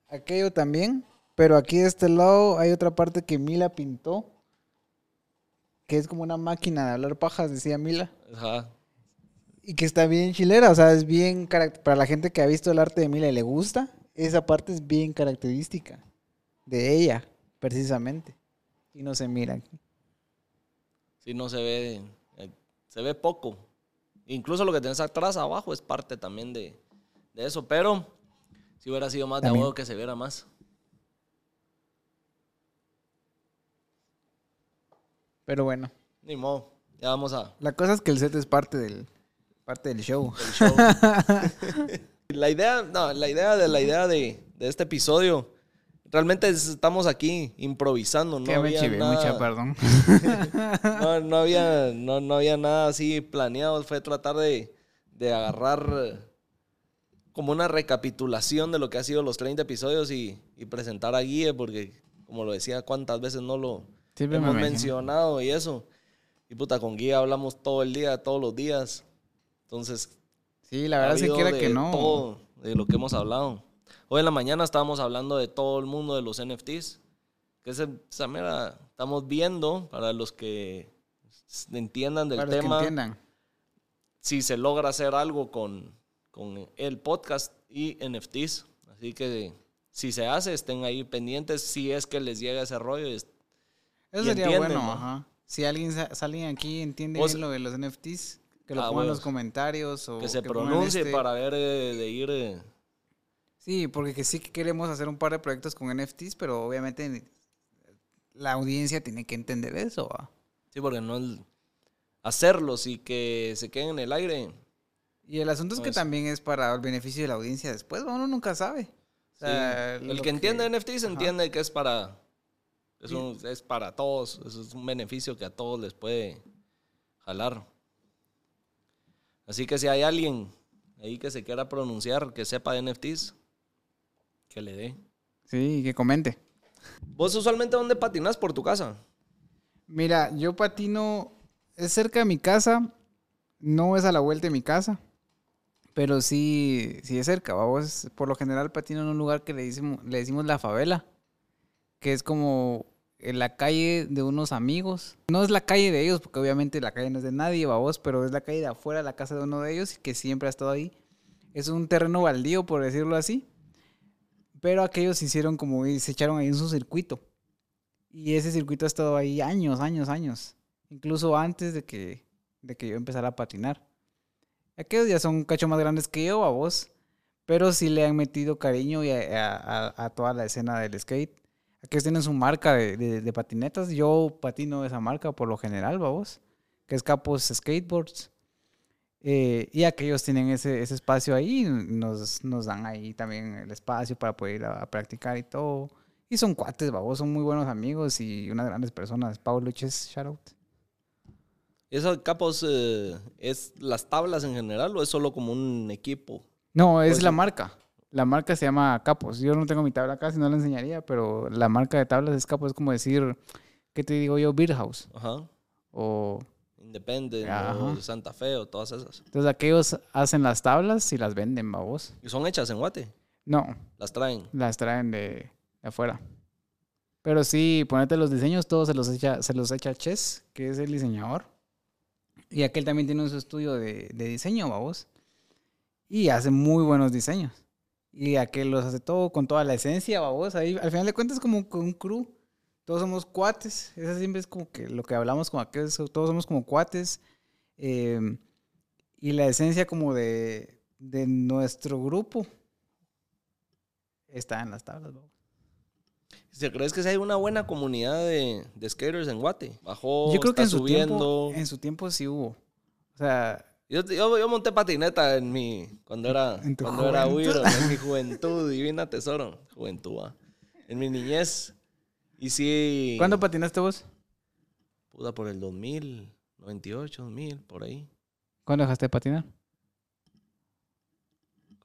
Aquello también. Pero aquí de este lado hay otra parte que Mila pintó. Que es como una máquina de hablar pajas, decía Mila. ajá, Y que está bien chilera. O sea, es bien... Para la gente que ha visto el arte de Mila y le gusta, esa parte es bien característica. De ella, precisamente. Y no se mira aquí. sí no se ve, eh, se ve poco. Incluso lo que tenés atrás, abajo, es parte también de, de eso. Pero si hubiera sido más de huevo que se viera más. Pero bueno. Ni modo, ya vamos a... La cosa es que el set es parte del, parte del show. el show. la idea, no, la idea de la idea de, de este episodio, realmente es- estamos aquí improvisando, no que había chivé nada, mucha, perdón. no, no había, no, no había nada así planeado, fue tratar de, de agarrar como una recapitulación de lo que ha sido los 30 episodios y, y presentar a Guille, porque como lo decía, cuántas veces no lo me hemos menciono. mencionado y eso. Y puta, con Guille hablamos todo el día, todos los días. Entonces, Sí, la ha verdad, quiera de que no. todo de lo que hemos hablado. Hoy en la mañana estábamos hablando de todo el mundo de los NFTs. Que esa mera, estamos viendo, para los que entiendan del para los que tema, entiendan. si se logra hacer algo con, con el podcast y NFTs. Así que si se hace, estén ahí pendientes si es que les llega ese rollo. Eso sería entienden, bueno, ¿no? ajá. Si alguien, aquí entiende bien lo de los NFTs, que lo Ah, ponga en los comentarios o que se pongan pronuncie este- para ver eh, de ir... eh, Sí, porque que sí que queremos hacer un par de proyectos con NFTs, pero obviamente la audiencia tiene que entender eso. ¿va? sí, porque no hacerlos y que se queden en el aire. Y el asunto es que es- también es para el beneficio de la audiencia después, uno nunca sabe. O Sí, sea, El que entiende NFTs Ajá. entiende que es para es, un- es para todos, es un beneficio que a todos les puede jalar. Así que si hay alguien ahí que se quiera pronunciar, que sepa de NFTs, que le dé. Sí, que comente. ¿Vos usualmente dónde patinas por tu casa? Mira, yo patino, es cerca de mi casa, no es a la vuelta de mi casa, pero sí, sí es cerca, vamos, por lo general patino en un lugar que le decimos, le decimos la favela, que es como en la calle de unos amigos. No es la calle de ellos, porque obviamente la calle no es de nadie, vamos, pero es la calle de afuera la casa de uno de ellos, que siempre ha estado ahí. Es un terreno baldío, por decirlo así, pero aquellos hicieron como, se echaron ahí en su circuito. Y ese circuito ha estado ahí años, años, años. Incluso antes de que, de que yo empezara a patinar. Aquellos ya son un cacho más grandes que yo, a vos. Pero sí le han metido cariño y a, a- toda la escena del skate. Aquellos tienen su marca de, de- patinetas. Yo patino esa marca por lo general, vos. Que es Capos Skateboards. Eh, y aquellos tienen ese, ese espacio ahí. Nos, nos dan ahí también el espacio para poder ir a practicar y todo. Y son cuates, babos, son muy buenos amigos y unas grandes personas. Pablo Luches, shout out. ¿Eso capos eh, es las tablas en general o es solo como un equipo? No, es Pues la marca. La marca se llama Capos. Yo no tengo mi tabla acá, si no la enseñaría, pero la marca de tablas es Capos. Es como decir, ¿qué te digo yo? Beer House. Ajá. O... Independent Ajá. o Santa Fe o todas esas. Entonces aquellos hacen las tablas y las venden, babos. Y son hechas en Guate. No, Las traen. las traen de, de afuera. Pero sí, ponete los diseños, todos se los echa, se los echa Chess, que es el diseñador. Y aquel también tiene su estudio de, de diseño, vamos. Y hace muy buenos diseños. Y aquel los hace todo con toda la esencia, vamos. Ahí, al final de cuentas, como con un crew. Todos somos cuates. Eso siempre es como que lo que hablamos con aquellos. Todos somos como cuates. Eh, y la esencia como de, de nuestro grupo está en las tablas, vamos. ¿Se crees que si hay una buena comunidad de, de skaters en Guate? Bajó, Yo creo que en su, tiempo, subiendo. en su tiempo sí hubo. O sea, Yo, yo, yo monté patineta en mi, cuando era, En tu cuando era güiro, en mi juventud, divina tesoro, juventud, ah. en mi niñez. Y sí, ¿cuándo patinaste vos? puta por el 2000, 98, 2000, por ahí, ¿Cuándo dejaste de patinar?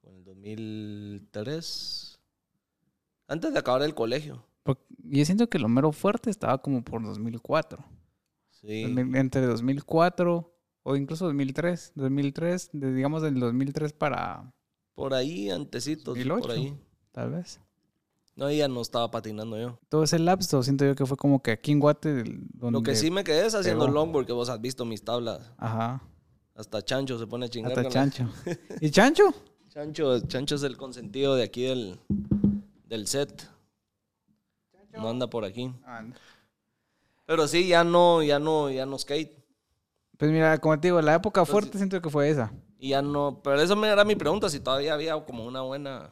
con el 2003, antes de acabar el colegio. Porque yo siento que lo mero fuerte estaba como por 2004. Sí, 2000 entre 2004 o incluso 2003. 2003, de- digamos del 2003 para por ahí, antecitos, por 2008. ahí. tal vez. No, ya no estaba patinando yo. Todo ese lapso siento yo que fue como que aquí en Guate. Donde, Lo que sí me quedé es haciendo longboard, que vos has visto mis tablas. Ajá, Hasta Chancho se pone a chingar. hasta Chancho. ¿Y Chancho? Chancho, Chancho es el consentido de aquí del, del set. No anda por aquí. Pero sí, ya no, ya no, ya no skate. Pues mira, como te digo, la época Pues fuerte siento que fue esa. Y ya no. Pero eso me era mi pregunta, si todavía había como una buena.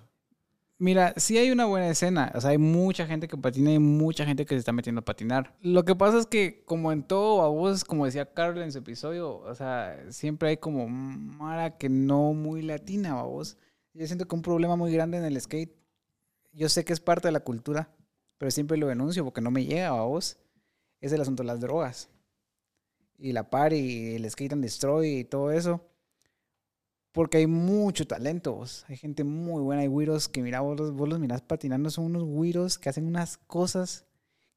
Mira, sí hay una buena escena. O sea, hay mucha gente que patina y mucha gente que se está metiendo a patinar. Lo que pasa es que, como en todo, a vos, como decía Carl en su episodio, o sea, siempre hay como Mara que no muy latina, a vos. Yo siento que un problema muy grande en el skate, yo sé que es parte de la cultura, pero siempre lo denuncio porque no me llega a vos, es el asunto de las drogas. Y la party, y el skate and destroy y todo eso. Porque hay mucho talento, vos. hay gente muy buena, hay güiros que mira, vos, los- vos los mirás patinando, son unos güiros que hacen unas cosas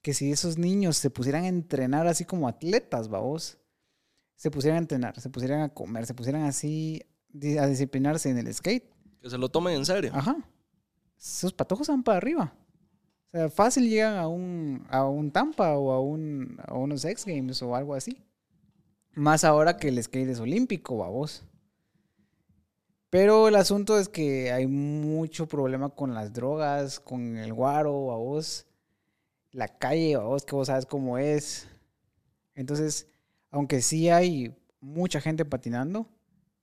que si esos niños se pusieran a entrenar así como atletas, vos, se pusieran a entrenar, se pusieran a comer, se pusieran así a disciplinarse en el skate, Que se lo tomen en serio. ajá, esos patojos van para arriba. O sea, fácil llegan a un, a un Tampa o a, un, a unos X Games o algo así. Más ahora que el skate es olímpico, babos. Pero el asunto es que hay mucho problema con las drogas, con el guaro, babos. La calle, babos, que vos sabes cómo es. Entonces, aunque sí hay mucha gente patinando,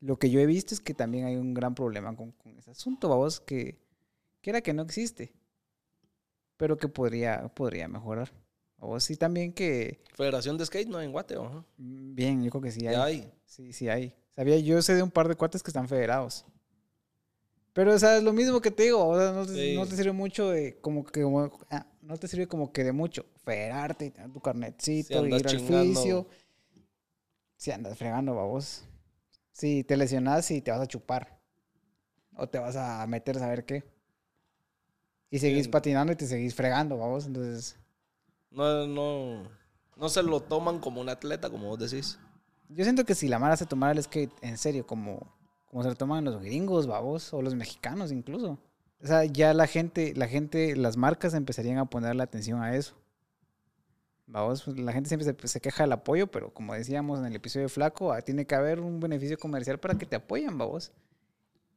lo que yo he visto es que también hay un gran problema con, con ese asunto, babos, que, que era que no existe, pero que podría, podría mejorar. O sí también que, Federación de Skate no en Guate, ajá. mm, bien, yo creo que sí hay. Sí, sí hay. Sabía, yo sé de un par de cuates que están federados. Pero, o sea, es lo mismo que te digo, o sea, no, te, Sí. no te sirve mucho de, como que, como- ah, no te sirve como que de mucho federarte, tener tu carnetcito, Si ir al chingando. juicio. Si andas fregando, babos. Si te lesionas y te vas a chupar. O te vas a meter a saber qué. Y seguís patinando y te seguís fregando, babos. Entonces, No, no, no se lo toman como un atleta, como vos decís. Yo siento que si la Mara se tomara el skate en serio, como, como se lo toman los gringos, babos, o los mexicanos incluso. O sea, ya la gente, la gente, las marcas empezarían a ponerle atención a eso. Babos, pues, la gente siempre se, se queja del apoyo, pero como decíamos en el episodio de Flaco, ah, tiene que haber un beneficio comercial para que te apoyen, babos.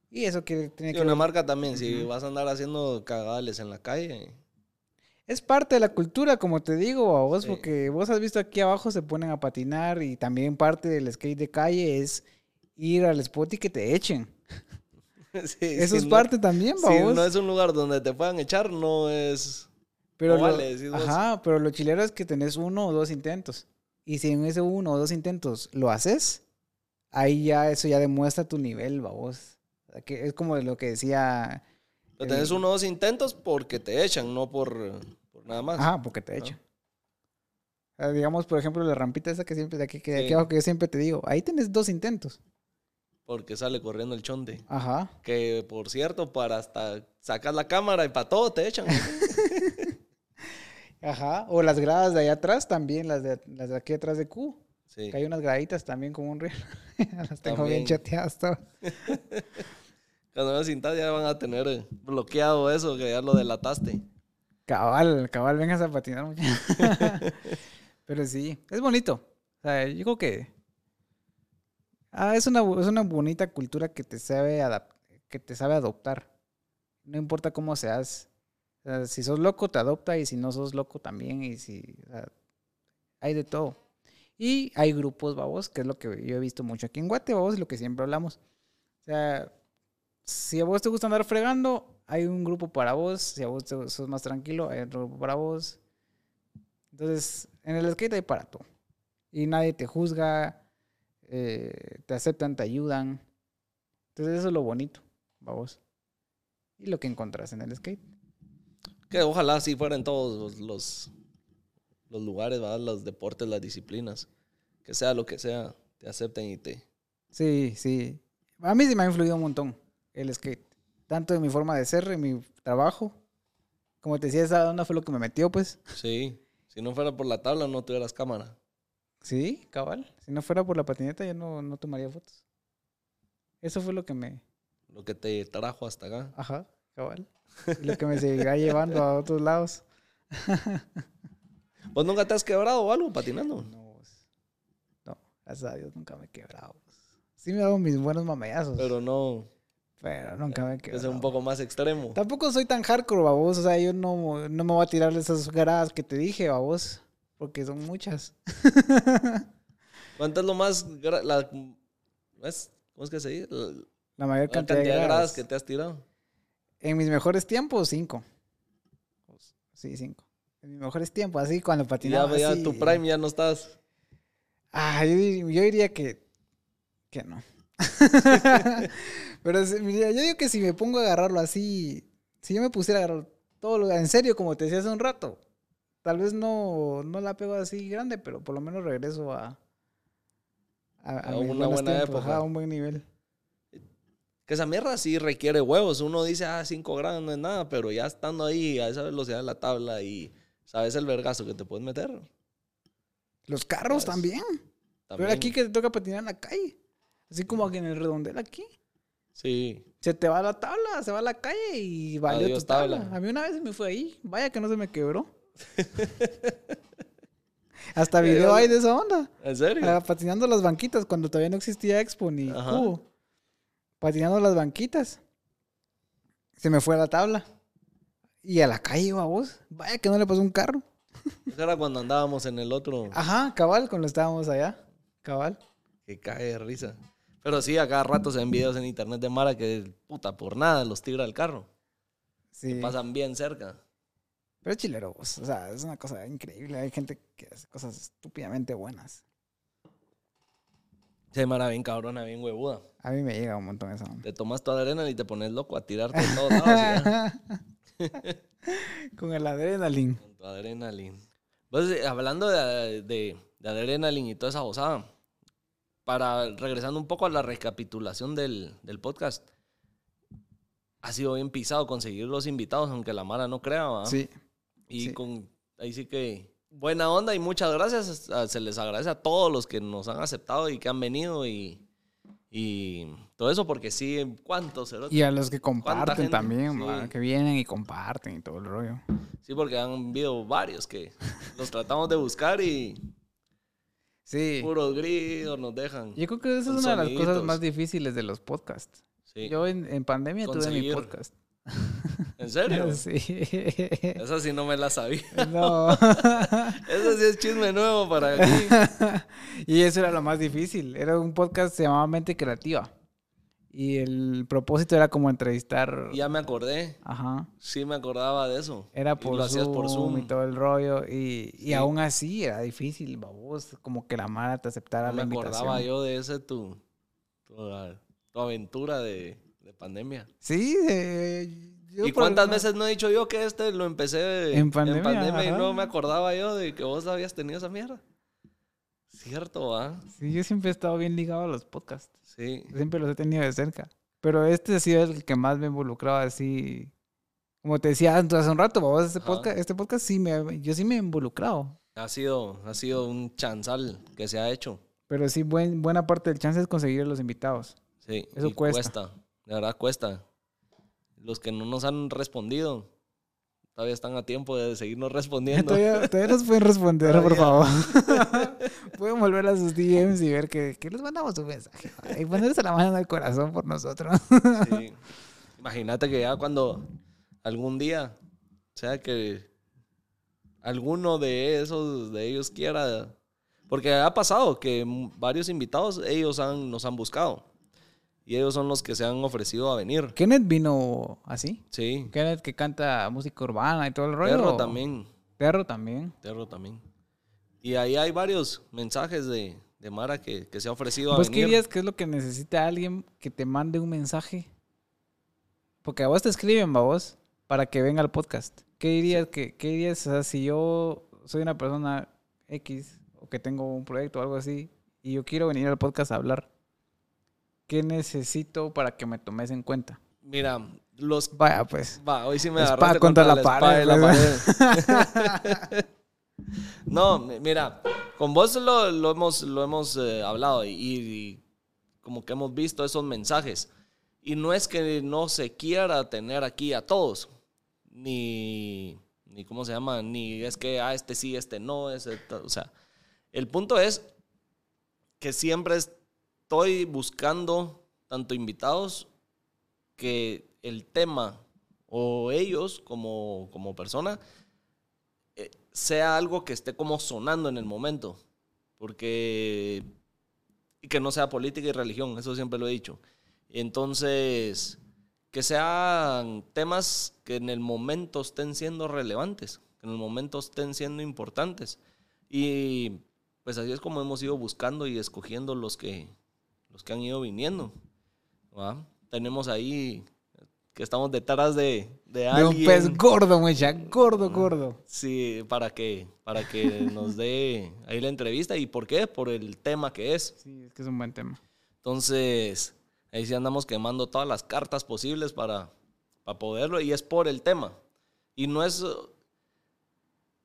Y eso que tiene Y que una ver- marca también, si vas a andar haciendo cagadales en la calle. Es parte de la cultura, como te digo, a vos, Sí. porque vos has visto aquí abajo se ponen a patinar y también parte del skate de calle es ir al spot y que te echen. Sí, Eso si es no- parte también, Si babos. no es un lugar donde te puedan echar, no es. pero no lo, vale, vos. ajá, pero lo chilero es que tenés uno o dos intentos. Y si en ese uno o dos intentos lo haces, ahí ya eso ya demuestra tu nivel, babos. Que es como lo que decía. Pero tenés el- uno o dos intentos porque te echan, no por, por nada más. Ajá, porque te echan. O sea, digamos, por ejemplo, la rampita esa que siempre de aquí, que de aquí Sí. abajo que yo siempre te digo, ahí tenés dos intentos. Porque sale corriendo el chonte. Ajá. Que por cierto, para hasta sacar la cámara y para todo te echan. Ajá. O las gradas de allá atrás también, las de, las de aquí atrás de Q. Sí. Que hay unas graditas también como un río. las tengo bien chateadas todas. Cuando me cintas ya van a tener eh, bloqueado eso, que ya lo delataste. Cabal, cabal, vengas a patinar. Pero sí, es bonito. O sea, yo creo que ah, es, una, es una bonita cultura que te sabe que te sabe adoptar. No importa cómo seas. O sea, si sos loco, te adopta. Y si no sos loco, también. Y si. o sea, hay de todo. Y hay grupos, babos, que es lo que yo he visto mucho aquí en Guate, babos, lo que siempre hablamos. O sea, si a vos te gusta andar fregando, hay un grupo para vos, si a vos te- sos más tranquilo, hay otro grupo para vos. Entonces, en el skate hay para todo. Y nadie te juzga, eh, te aceptan, te ayudan. Entonces, eso es lo bonito, vos. Y lo que encontrás en el skate. Que ojalá así fueran todos los, los, los lugares, ¿verdad? los deportes, las disciplinas. Que sea lo que sea, te acepten y te... Sí, sí. A mí sí me ha influido un montón el skate. Tanto en mi forma de ser, en mi trabajo. Como te decía, esa onda fue lo que me metió, pues. Sí, si no fuera por la tabla no tuvieras cámara. Sí, cabal. Si no fuera por la patineta, yo no, no tomaría fotos. Eso fue lo que me... Lo que te trajo hasta acá. Ajá, cabal. Y lo que me seguirá llevando a otros lados. ¿Vos nunca te has quebrado o algo patinando? No, pues, no, gracias a Dios nunca me he quebrado. Sí me hago mis buenos mameyazos, pero, Pero nunca me he que sea quebrado. un poco más extremo. Tampoco soy tan hardcore, babos. O sea, yo no, no me voy a tirar esas gradas que te dije, babos. Porque son muchas. ¿Cuánto es lo más... La, ¿ves? ¿Cómo es que se dice? La, La mayor la cantidad, de gradas. que te has tirado. En mis mejores tiempos, cinco. Sí, cinco. En mis mejores tiempos, así cuando ya, patinaba ya así. tu prime ya no estás... Ah, yo, yo diría que... Que no. Pero mira, yo digo que si me pongo a agarrarlo así... Si yo me pusiera a agarrar todo lo... En serio, como te decía hace un rato. Tal vez no, no la pego así grande, pero por lo menos regreso a... A, una buena tiempos, época. a un buen nivel. Que esa mierda sí requiere huevos. Uno dice, ah, 5 grados no es nada, pero ya estando ahí a esa velocidad de la tabla y sabes el vergazo que te puedes meter. Los carros también. También. Pero aquí que te toca patinar en la calle. Así como aquí en el redondel aquí. Sí. Se te va la tabla, se va a la calle y valió Adiós, tu tabla. tabla. A mí una vez se me fue ahí. Vaya que no se me quebró. Hasta video hay de esa onda. ¿En serio? Ah, patinando las banquitas cuando todavía no existía Expo ni Ajá. Cubo. Patinando las banquitas. Se me fue la tabla. Y a la calle, vos. Vaya que no le pasó un carro. Eso era cuando andábamos en el otro Ajá, cabal, cuando estábamos allá. Cabal. que cae de risa. Pero sí, a cada rato se ven videos en internet de Mara que, puta, por nada los tira el carro. Sí. Pasan bien cerca. Pero es chilero. O sea, es una cosa increíble. Hay gente que hace cosas estúpidamente buenas. Se Mara bien cabrona, bien huevuda. A mí me llega un montón onda. Te tomas toda la arena y te pones loco a tirarte de todos lados. Con el adrenalin. Con tu adrenalina. Pues, eh, hablando de, de, de adrenalina y toda esa bozada, para regresando un poco a la recapitulación del, del podcast, ha sido bien pisado conseguir los invitados, aunque la Mara no crea, ¿va? Sí. Y sí. con ahí sí que buena onda y muchas gracias. Ah, Se les agradece a todos los que nos han aceptado y que han venido y, y todo eso, porque sí, ¿cuántos? Y a los que comparten también, Sí. que vienen y comparten y todo el rollo. Sí, porque han habido varios que los tratamos de buscar y Sí. puros gritos nos dejan. Yo creo que esa es una de las cosas más difíciles de los podcasts. Sí. Yo en, en pandemia tuve mi podcast. ¿En serio? Sí. Esa sí no me la sabía. no. Esa sí es chisme nuevo para aquí. y eso era lo más difícil. Era un podcast llamaba Mente Creativa. Y el propósito era como entrevistar. Ya me acordé. Ajá. Sí me acordaba de eso. Era Y por, lo hacías Zoom por Zoom. y todo el rollo. Y, y aún así era difícil, babos. Como que la Mara te aceptara No la me invitación. acordaba yo de ese tu, tu, tu aventura de, de pandemia. Sí, eh, yo ¿Y cuántas veces no he dicho yo que este lo empecé En pandemia, y ajá. no me acordaba yo de que vos habías tenido esa mierda? Cierto, ¿ah? Sí, yo siempre he estado bien ligado a los podcasts. Sí. Siempre los he tenido de cerca. Pero este ha sido el que más me ha involucrado así. Como te decía hace un rato, babos, este Ajá. podcast, este podcast sí me, yo sí me he involucrado. Ha sido, ha sido un chanzal que se ha hecho. Pero sí, buen, buena parte del chance es conseguir los invitados. Sí. Eso y cuesta. De verdad cuesta. Los que no nos han respondido todavía están a tiempo de seguirnos respondiendo. Todavía, todavía nos pueden responder, por favor. pueden volver a sus DMs y ver que, que les mandamos un mensaje. Y ponerse la mano en el corazón por nosotros. Sí. Imagínate que ya cuando algún día, sea que alguno de esos de ellos quiera, porque ha pasado que varios invitados ellos han, nos han buscado Y ellos son los que se han ofrecido a venir. Kenneth vino así. Sí. Kenneth que canta música urbana y todo el rollo. Perro ¿o? también. Perro también. Perro también. Y ahí hay varios mensajes de, de Mara que, que se ha ofrecido a ¿Vos qué venir. dirías que es lo que necesita alguien que te mande un mensaje? Porque a vos te escriben, a vos, para que venga al podcast. ¿Qué dirías que, qué dirías, o sea, si yo soy una persona X o que tengo un proyecto o algo así y yo quiero venir al podcast a hablar? ¿Qué necesito para que me tomes en cuenta? Mira, los... Vaya, pues. Va, hoy sí me agarraste contra la espada pared, de la ¿verdad? pared. no, mi- mira, con vos lo, lo hemos, lo hemos eh, hablado y, y como que hemos visto esos mensajes. Y no es que no se quiera tener aquí a todos, ni, ni ¿cómo se llama? Ni es que, ah, este sí, este no, ese, o sea, el punto es que siempre estoy buscando tanto invitados que el tema o ellos como, como persona eh, sea algo que esté como sonando en el momento. Porque... Y que no sea política y religión, eso siempre lo he dicho. Entonces, que sean temas que en el momento estén siendo relevantes, que en el momento estén siendo importantes. Y pues así es como hemos ido buscando y escogiendo los que, los que han ido viniendo. ¿va? Tenemos ahí que estamos detrás de, de De un alguien. pez gordo, mucha, gordo, gordo. Sí, para que, para que nos dé ahí la entrevista. ¿Y por qué? Por el tema que es. Sí, es que es un buen tema. Entonces, ahí sí andamos quemando todas las cartas posibles para, para poderlo. Y es por el tema. Y no es... O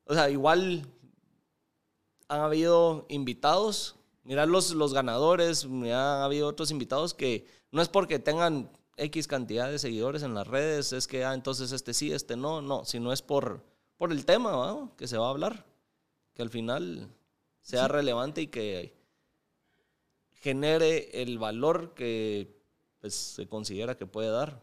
sea, igual han habido invitados. Mira los, los ganadores. Mira, ha habido otros invitados que no es porque tengan X cantidad de seguidores en las redes. Es que, ah, entonces este sí, este no. No, sino es por, por el tema ¿va? que se va a hablar. Que al final sea relevante y que genere el valor que pues, se considera que puede dar.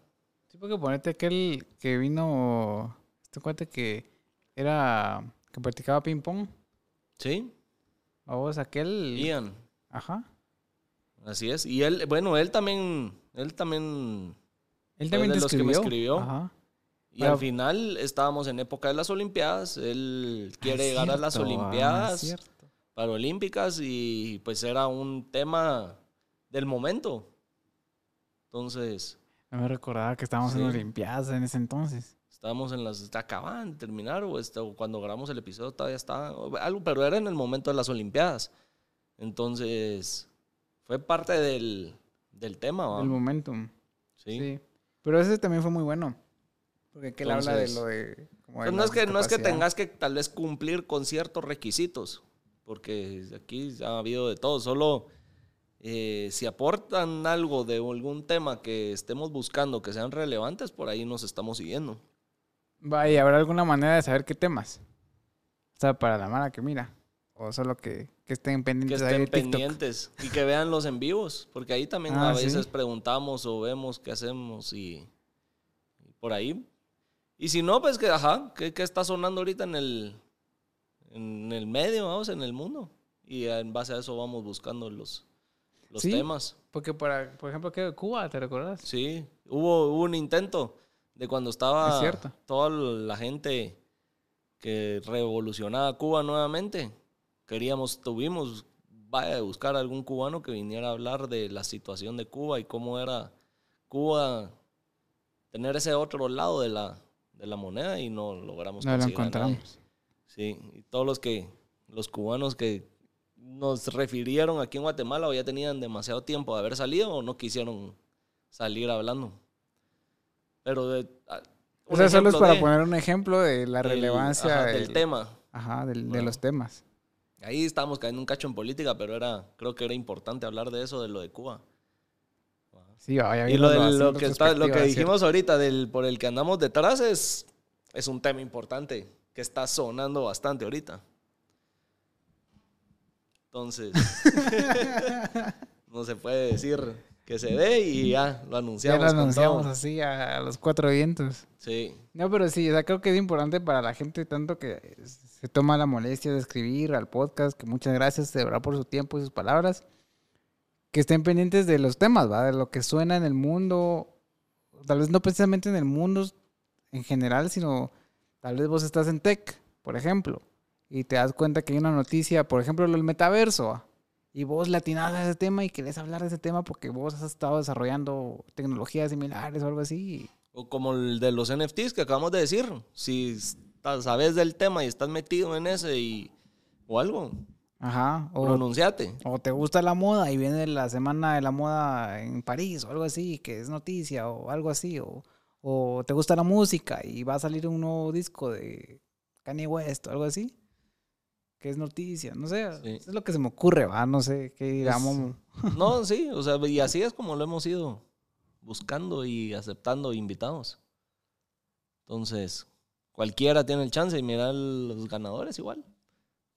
Sí, porque ponete aquel que vino, este cuate que era, que practicaba ping pong, ¿Sí? a vos aquel, Ian, ajá, así es. Y él, bueno, él también, él también, él Fue también de los que me escribió. Ajá. y Pero- al final estábamos en época de las Olimpiadas, él quiere llegar a las ah, Olimpiadas. Paralímpicas y pues era un tema del momento. Entonces, No me recordaba que estábamos en Sí. Olimpiadas en ese entonces. Estábamos en las, acaban de terminar o, este, o cuando grabamos el episodio todavía estaba, algo, pero era en el momento de las Olimpiadas. Entonces, fue parte del, del tema, ¿va? El momentum. Sí. Sí. Pero ese también fue muy bueno. Porque aquel habla de lo de... como de no es que no es que tengas que tal vez cumplir con ciertos requisitos, porque aquí ha habido de todo. Solo eh, si aportan algo de algún tema que estemos buscando que sean relevantes, por ahí nos estamos siguiendo. Vaya, ¿habrá alguna manera de saber qué temas? O sea, para la mara que mira. O solo que, que estén Que pendientes ahí estén de TikTok. pendientes y que vean los en vivos, porque ahí también Ah, a ¿sí? veces preguntamos o vemos qué hacemos y, y por ahí. Y si no, pues que, ajá, ¿qué, qué está sonando ahorita en el, en el medio, vamos, en el mundo? Y en base a eso vamos buscando los, los Sí. temas. Porque, para, por ejemplo, ¿qué? Cuba, ¿te recuerdas? Sí, hubo, hubo un intento de cuando estaba Es toda la gente que revolucionaba Cuba nuevamente. Queríamos, tuvimos, vaya, de buscar algún cubano que viniera a hablar de la situación de Cuba y cómo era Cuba tener ese otro lado de la, de la moneda y no logramos No lo a encontramos. Sí, y todos los que, los cubanos que nos refirieron aquí en Guatemala o ya tenían demasiado tiempo de haber salido o no quisieron salir hablando. Pero de, a- O sea, solo es para de- poner un ejemplo de la relevancia ajá, del, del tema. Ajá, del- de los temas. Ahí estábamos cayendo un cacho en política, pero era, creo que era importante hablar de eso, de lo de Cuba. Sí, vaya Y lo, de, lo que está, lo que dijimos ahorita del por el que andamos detrás es, es un tema importante que está sonando bastante ahorita. Entonces, no se puede decir que se dé y ya lo Ya anunciamos. lo con anunciamos todo. así a, a los cuatro vientos. Sí, No, pero sí, o sea, creo que es importante para la gente tanto que se toma la molestia de escribir al podcast, que muchas gracias de verdad por su tiempo y sus palabras. que estén pendientes de los temas, ¿va? De lo que suena en el mundo. Tal vez no precisamente en el mundo en general, sino tal vez vos estás en tech, por ejemplo, y te das cuenta que hay una noticia, por ejemplo, lo del metaverso, ¿va? Y vos latinás a ese tema y querés hablar de ese tema porque vos has estado desarrollando tecnologías similares o algo así. O como el de los NFTs que acabamos de decir. Si sabes del tema y estás metido en ese y, o algo, Ajá. O, pronunciate. o te gusta la moda y viene la semana de la moda en París o algo así, que es noticia o algo así. O, o te gusta la música y va a salir un nuevo disco de Kanye West o algo así. Que es noticia, no sé, Sí. es lo que se me ocurre, va, no sé, qué digamos. No, sí, o sea, y así es como lo hemos ido buscando y aceptando invitados. Entonces, cualquiera tiene el chance y mirar los ganadores igual.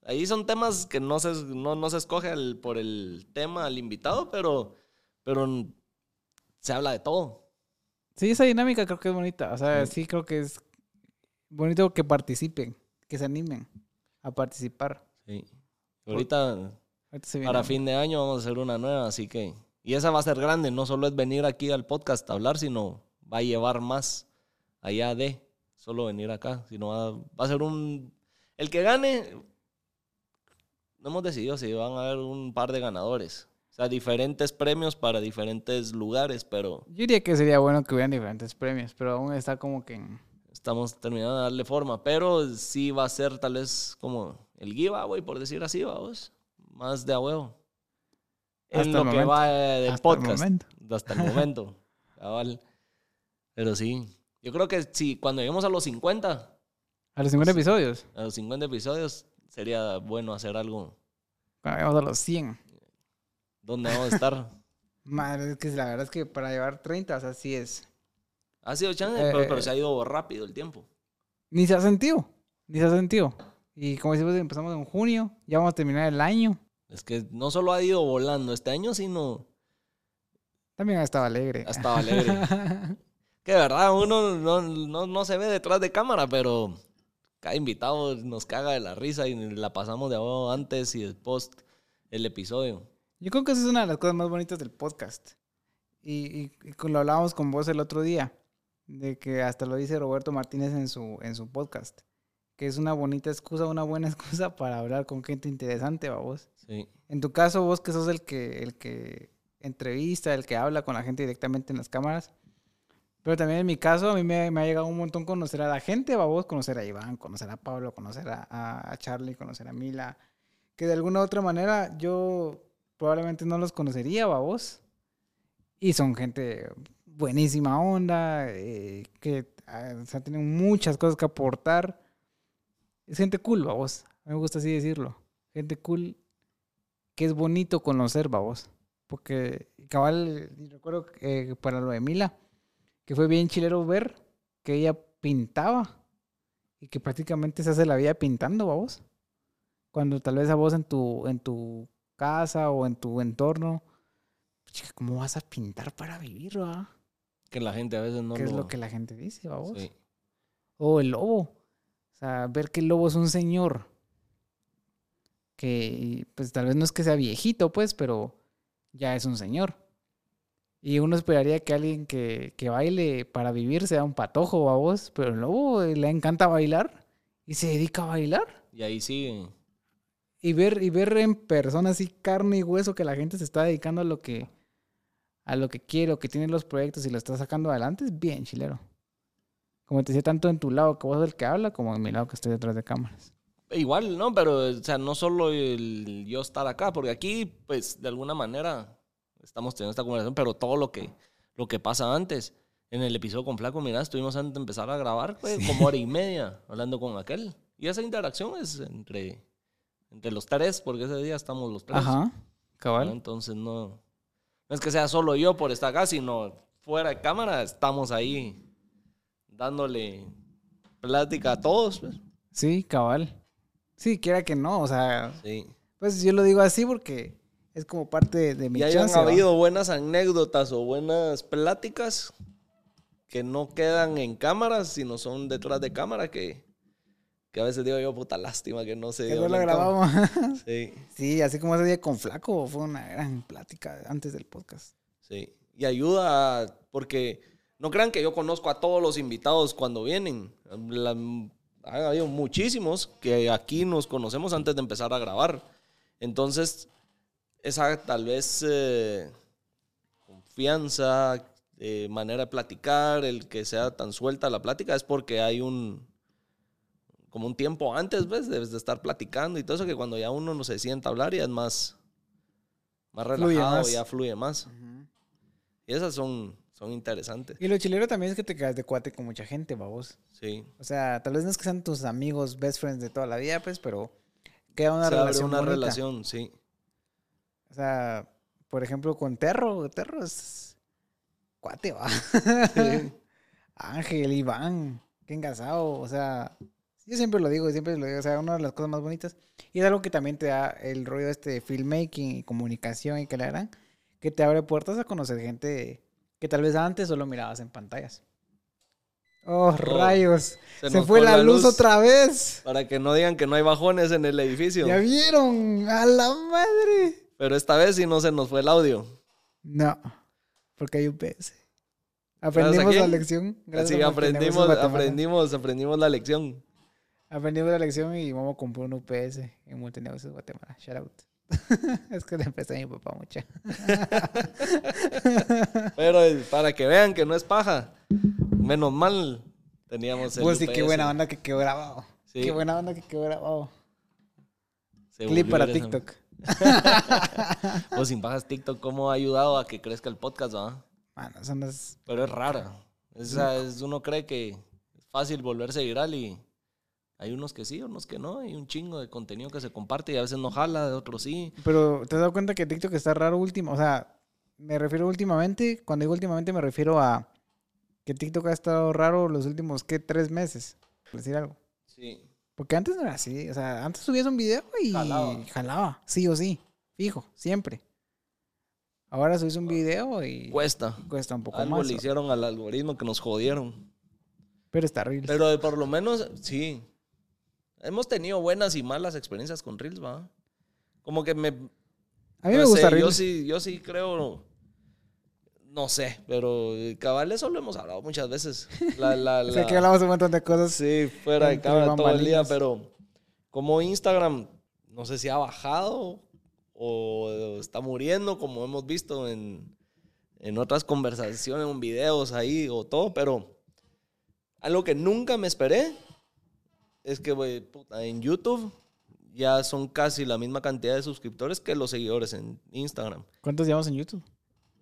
Ahí son temas que no se, no, no se escoge el- por el tema al invitado, pero, pero se habla de todo. Sí, esa dinámica creo que es bonita. O sea, sí creo que es bonito que participen, que se animen a participar. Sí. Ahorita, Ahorita se viene para fin de año, vamos a hacer una nueva, así que... Y esa va a ser grande, no solo es venir aquí al podcast a hablar, sino va a llevar más allá de solo venir acá, sino va, va a ser un... El que gane, no hemos decidido si van a haber un par de ganadores. O sea, diferentes premios para diferentes lugares, pero Yo diría que sería bueno que hubieran diferentes premios, pero aún está como que en... estamos terminando de darle forma. Pero sí va a ser tal vez como el giveaway, por decir así, vamos. Más de a huevo. En lo el que va del hasta el podcast. momento. Hasta el momento. cabal. Pero sí. Yo creo que si cuando lleguemos a los 50, A los 50 episodios, a los 50 episodios, sería bueno hacer algo cuando lleguemos a los 100. donde vamos a estar. Madre, es que la verdad es que para llevar 30, o sea, sí es. Ha sido chance, Eh, pero, eh, pero se ha ido rápido el tiempo. Ni se ha sentido, ni se ha sentido. Y como decimos, empezamos en junio, ya vamos a terminar el año. Es que no solo ha ido volando este año, sino También ha estado alegre. ha estado alegre. Que de verdad uno no, no, no se ve detrás de cámara, pero cada invitado nos caga de la risa y la pasamos de abajo antes y después el episodio. Yo creo que esa es una de las cosas más bonitas del podcast. Y, y- lo hablábamos con vos el otro día, de que hasta lo dice Roberto Martínez en su, en su podcast, que es una bonita excusa, una buena excusa para hablar con gente interesante, ¿va vos? Sí. En tu caso, vos que sos el que, el que entrevista, el que habla con la gente directamente en las cámaras. Pero también en mi caso, a mí me, me ha llegado un montón conocer a la gente, ¿va vos? Conocer a Iván, conocer a Pablo, conocer a, a- a Charlie, conocer a Mila. Que de alguna u otra manera yo probablemente no los conocería, ¿va vos? Y son gente buenísima onda, eh, que ah, o sea, tienen muchas cosas que aportar. Es gente cool, ¿va vos? Me gusta así decirlo. Gente cool que es bonito conocer, babos. Porque cabal, recuerdo que para lo de Mila, que fue bien chilero ver que ella pintaba y que prácticamente se hace la vida pintando, babos. Cuando tal vez a vos en tu, en tu casa o en tu entorno, chica, ¿cómo vas a pintar para vivir, va? Que la gente a veces no ¿Qué es lo... que la gente dice, babos? Sí. O el lobo. O sea, ver que el lobo es un señor. Que, pues tal vez no es que sea viejito, pues, pero ya es un señor. Y uno esperaría que alguien que, que baile para vivir sea un patojo a vos, pero el lobo le encanta bailar y se dedica a bailar. Y ahí sigue. Y ver, y ver en persona así carne y hueso que la gente se está dedicando a lo que, a lo que quiere, o que tiene los proyectos y lo está sacando adelante, es bien chilero. Como te decía, tanto en tu lado que vos eres el que habla, como en mi lado que estoy detrás de cámaras. Igual, ¿no? Pero, o sea, no solo el yo estar acá, porque aquí, pues, de alguna manera estamos teniendo esta conversación, pero todo lo que, lo que pasa antes. En el episodio con Flaco, mira, estuvimos antes de empezar a grabar, pues, como hora y media, hablando con aquel. Y esa interacción es entre, entre los tres, porque ese día estamos los tres. Ajá, ¿no? cabal. Entonces, no, no es que sea solo yo por estar acá, sino fuera de cámara, estamos ahí dándole plática a todos, pues. Sí, cabal. Sí, quiera que no, o sea, Sí. pues yo lo digo así porque es como parte de, de mi Y hayan habido buenas anécdotas o buenas pláticas que no quedan en cámaras, sino son detrás de cámara, que, Que a veces digo yo, puta lástima que no se Que dio. no lo grabamos. Sí, sí, así como ese día con Flaco, fue una gran plática antes del podcast. sí. Y ayuda porque no crean que yo conozco a todos los invitados cuando vienen. La- ha habido muchísimos que aquí nos conocemos antes de empezar a grabar. Entonces, esa tal vez eh, confianza, eh, manera de platicar, el que sea tan suelta la plática, es porque hay un como un tiempo antes, ¿ves? Debes de estar platicando y todo eso, que cuando ya uno no se sienta a hablar ya es más, más Fluye relajado, más. ya fluye más. Y esas son, son interesantes. Y lo chilero también es que te quedas de cuate con mucha gente, babos. Sí. O sea, tal vez no es que sean tus amigos, best friends de toda la vida, pues, pero queda una se abre relación una bonita. relación, sí. O sea, por ejemplo, con Terro, Terro es cuate, va. Sí. Ángel, Iván, qué engasado, o sea, yo siempre lo digo, siempre lo digo, o sea, una de las cosas más bonitas, y es algo que también te da el rollo este de filmmaking y comunicación y que le harán, que te abre puertas a conocer gente que tal vez antes solo mirabas en pantallas. Oh, rayos, se, nos fue la, luz, otra vez. Para que no digan que no hay bajones en el edificio. ¿Ya vieron? ¡A la madre! Pero esta vez sí no se nos fue el audio. No, porque hay un PS. Aprendimos la lección. gracias Así aprendimos, aprendimos, aprendimos la lección. Aprendimos la lección y vamos a comprar un UPS en Montenegro, Guatemala. Shout out. es que le empecé a mi papá mucha. Pero eh, para que vean que no es paja, menos mal teníamos el Pues sí, qué buena onda que quedó grabado. Sí. Qué buena onda que quedó grabado. Se Clip para esa- TikTok. Pues sin pajas TikTok, ¿cómo ha ayudado a que crezca el podcast, va? Mano, eso no es... Pero es rara. Esa es, uno cree que es fácil volverse viral y hay unos que sí, unos que no. Hay un chingo de contenido que se comparte y a veces no jala, de otros sí. Pero ¿te has dado cuenta que TikTok está raro último? O sea, me refiero últimamente, cuando digo últimamente me refiero a que TikTok ha estado raro los últimos, ¿qué? Tres meses. Por decir algo. Sí. Porque antes no era así. O sea, antes subías un video y Jalaba. jalaba. Sí o sí. Fijo, siempre. Ahora subes un video y Cuesta. cuesta un poco Algo más. le hicieron al algoritmo que nos jodieron. Pero está horrible. Pero por lo menos, sí. Hemos tenido buenas y malas experiencias con Reels, ¿va? Como que me... a mí me no gusta sé, Yo Reels. sí, yo sí creo... No sé, pero eh, cabal, eso lo hemos hablado muchas veces. La, la, O sea, la- que hablamos un montón de cosas. Sí, fuera de cámara todo el día, pero como Instagram, no sé si ha bajado o está muriendo, como hemos visto en, en otras conversaciones, en videos ahí o todo, pero algo que nunca me esperé es que güey, puta, en YouTube ya son casi la misma cantidad de suscriptores que los seguidores en Instagram. ¿Cuántos llevamos en YouTube?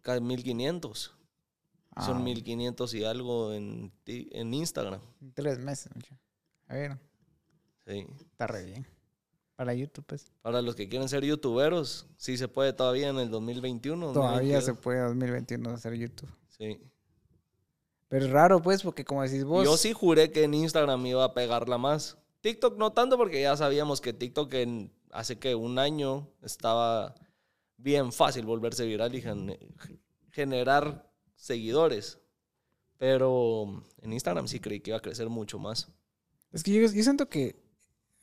Casi 1500. Ah, Son 1500 y algo en, en Instagram. Tres meses. mucho. A ver, Sí. está re bien. Para YouTube, pues. Para los que quieren ser youtuberos, sí se puede todavía en el 2021. Todavía se 2022. puede 2021 hacer YouTube. Sí. Pero es raro, pues, porque como decís vos. Yo sí juré que en Instagram iba a pegarla más. TikTok no tanto porque ya sabíamos que TikTok en, hace que un año estaba bien fácil volverse viral y gen- generar seguidores. Pero en Instagram sí creí que iba a crecer mucho más. Es que yo, yo siento que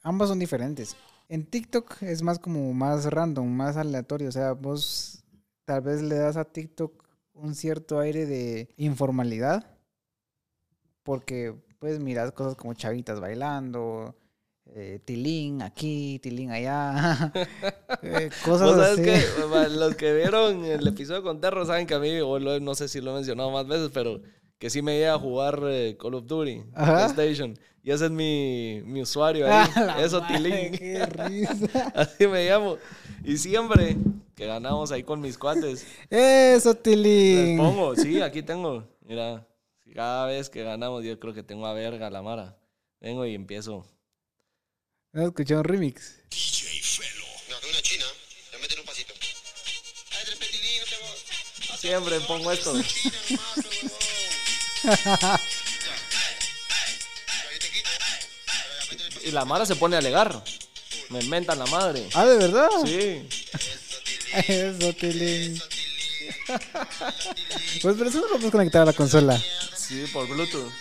ambas son diferentes. En TikTok es más como más random, más aleatorio. O sea, vos tal vez le das a TikTok un cierto aire de informalidad. Porque pues miras cosas como chavitas bailando, eh, tilín aquí, tilín allá. eh, cosas así. que los que vieron el episodio con Terro saben que a mí, lo- no sé si lo he mencionado más veces, pero que sí me llega a jugar eh, Call of Duty. PlayStation. Y ese es mi, mi usuario ahí. ¡A la Eso, madre, Tilín. ¡Qué risa! Así me llamo. Y siempre que ganamos ahí con mis cuates, ¡Eso, les tilín! pongo, sí, aquí tengo. Mira, cada vez que ganamos, yo creo que tengo a verga la mara. Vengo y empiezo. ¿No escuché un remix? No, que una china. Le meten un pasito. Ay, tres petilín, no te voy. Siempre pongo esto. Y la mara se pone a alegar. Me mentan la madre. Ah, ¿de verdad? Sí. Eso, Tilín. Pues pero eso no lo puedes conectar a la consola. Sí, por Bluetooth.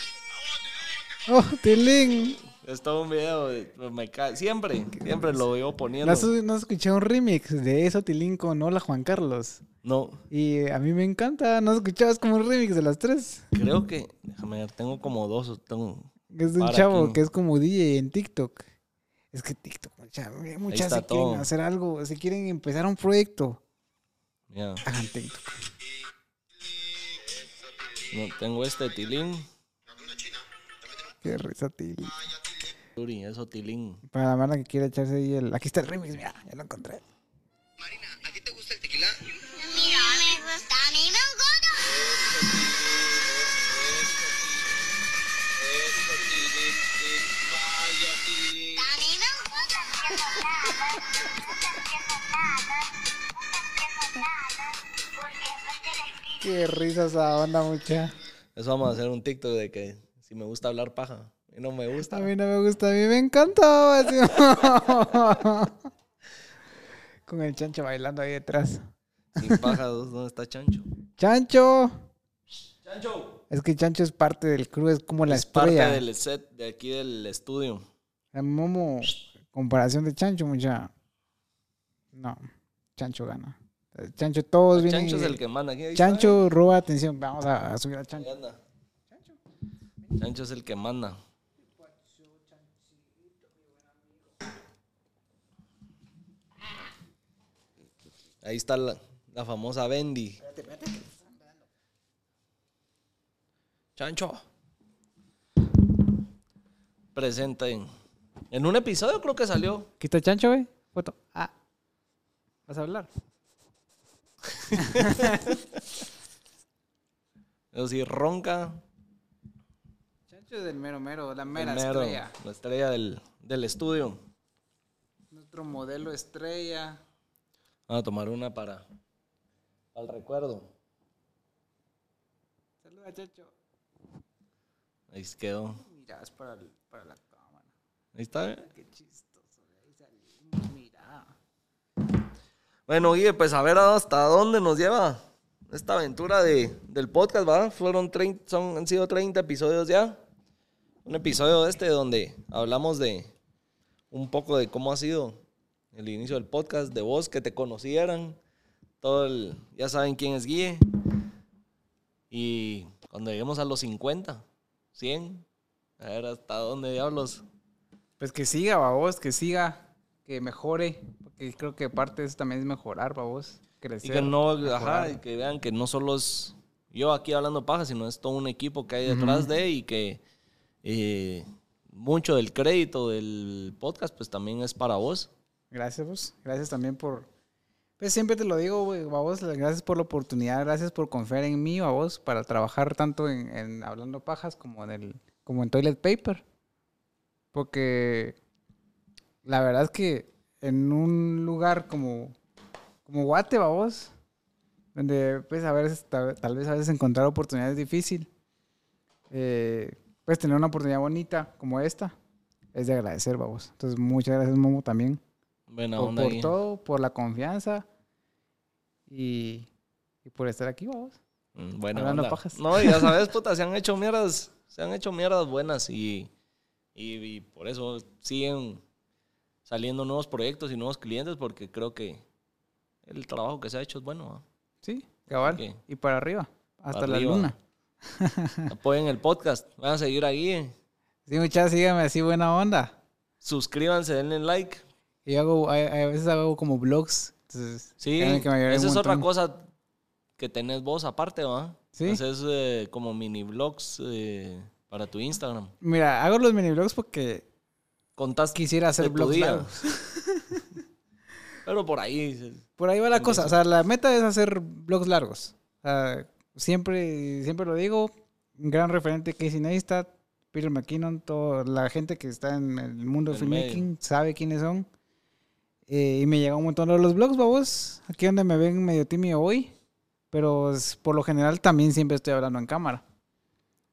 Oh, Tilín. Es todo un video. de- me ca- Siempre, siempre lo veo ¿No poniendo. no has escuchado un remix de eso, Tilín, con Hola Juan Carlos? No, Y a mí me encanta. ¿No has escuchado? Es como un remix de las tres. creo que. Déjame ver, tengo como dos. Tengo, Es de un chavo aquí. que es como DJ en TikTok. Es que TikTok, mucha- muchas está se quieren hacer algo, se quieren empezar un proyecto. ya. Hagan TikTok. No, tengo este Tilín. Qué risa, Tilín. Turi, eso Tilín. Para la mano que quiere echarse ahí el. Aquí está el remix, mira, ya lo encontré. Marina, ¿a ti te gusta el tequila? Qué risa esa onda, mucha. Eso vamos a hacer un TikTok de que si me gusta hablar paja. Y no me gusta. A mí no me gusta, a mí me encantaba. así. Con el chancho bailando ahí detrás. Sin paja, ¿dónde está Chancho? ¡Chancho! ¡Chancho! Es que Chancho es parte del crew, es como la es parte del set de aquí del estudio. La Momo, comparación de Chancho, mucha. No, Chancho gana. Chancho, todos vienen. Chancho es el que manda aquí. ahí está, Chancho roba atención. Vamos a, a subir a Chancho. anda. Chancho es el que manda. Ahí está la, la famosa Bendy. Chancho. Presente en, en un episodio creo que salió. Aquí está Chancho, güey. Foto. Ah. ¿Vas a hablar? Eso sí, ronca. Chancho es del mero mero, la mera mero, estrella. La estrella del, del estudio. Nuestro modelo estrella. Vamos a tomar una para, el recuerdo. Saluda, Chancho. Ahí quedó. Mira, es para, el- para la cámara. Ahí está. Qué chistoso. de Ahí salimos, mira. Bueno, Guille, pues a ver hasta dónde nos lleva esta aventura de, del podcast, ¿va? Fueron 30, son, han sido 30 episodios ya. Un episodio este donde hablamos de un poco de cómo ha sido el inicio del podcast, de vos, que te conocieran. Todo el, ya saben quién es Guille. Y cuando lleguemos a los 50, 100, a ver hasta dónde diablos. Pues que siga, babos, que siga, que mejore. Porque creo que parte de eso también es mejorar, babos. Y Crecer. que no, ajá, mejorar. y que vean que no solo es yo aquí hablando paja, sino es todo un equipo que hay detrás de y que eh, mucho del crédito del podcast pues también es para vos. Gracias, vos. Gracias también por. Pues siempre te lo digo, güey, babos. Gracias por la oportunidad. Gracias por confiar en mí, babos, para trabajar tanto en, en Hablando Pajas como en, el, como en Toilet Paper. Porque la verdad es que en un lugar como, como Guate, babos, donde pues a veces, tal, tal vez a veces encontrar oportunidades es difícil, eh, pues tener una oportunidad bonita como esta es de agradecer, babos. Entonces, muchas gracias, Momo, también Buena por, onda por todo, por la confianza y, y por estar aquí, vamos. Mm, Buena Hablando onda. pajas. No, ya sabes, puta, se han hecho mierdas, se han hecho mierdas buenas y, y, y por eso siguen saliendo nuevos proyectos y nuevos clientes porque creo que el trabajo que se ha hecho es bueno. ¿va? Sí, cabal. Y para arriba, hasta Para la arriba. luna. Apoyen el podcast, van a seguir ahí, Sí, muchachos, síganme así, buena onda. suscríbanse, denle like. Y hago, a, a veces hago como vlogs. Entonces, Sí, que un es otra cosa que tenés vos aparte, ¿va? Sí. Haces eh, como mini vlogs eh, para tu Instagram. Mira, hago los mini vlogs porque Contás quisiera hacer día. largos. Pero por ahí, Por ahí va la cosa. O sea, la meta es hacer vlogs largos. O sea, siempre, siempre lo digo. Un gran referente Casey Neistat, Peter McKinnon, toda la gente que está en el mundo del filmmaking sabe quiénes son. Eh, y me llega un montón de los vlogs, babos. Aquí donde me ven medio tímido hoy. Pero por lo general también siempre estoy hablando en cámara.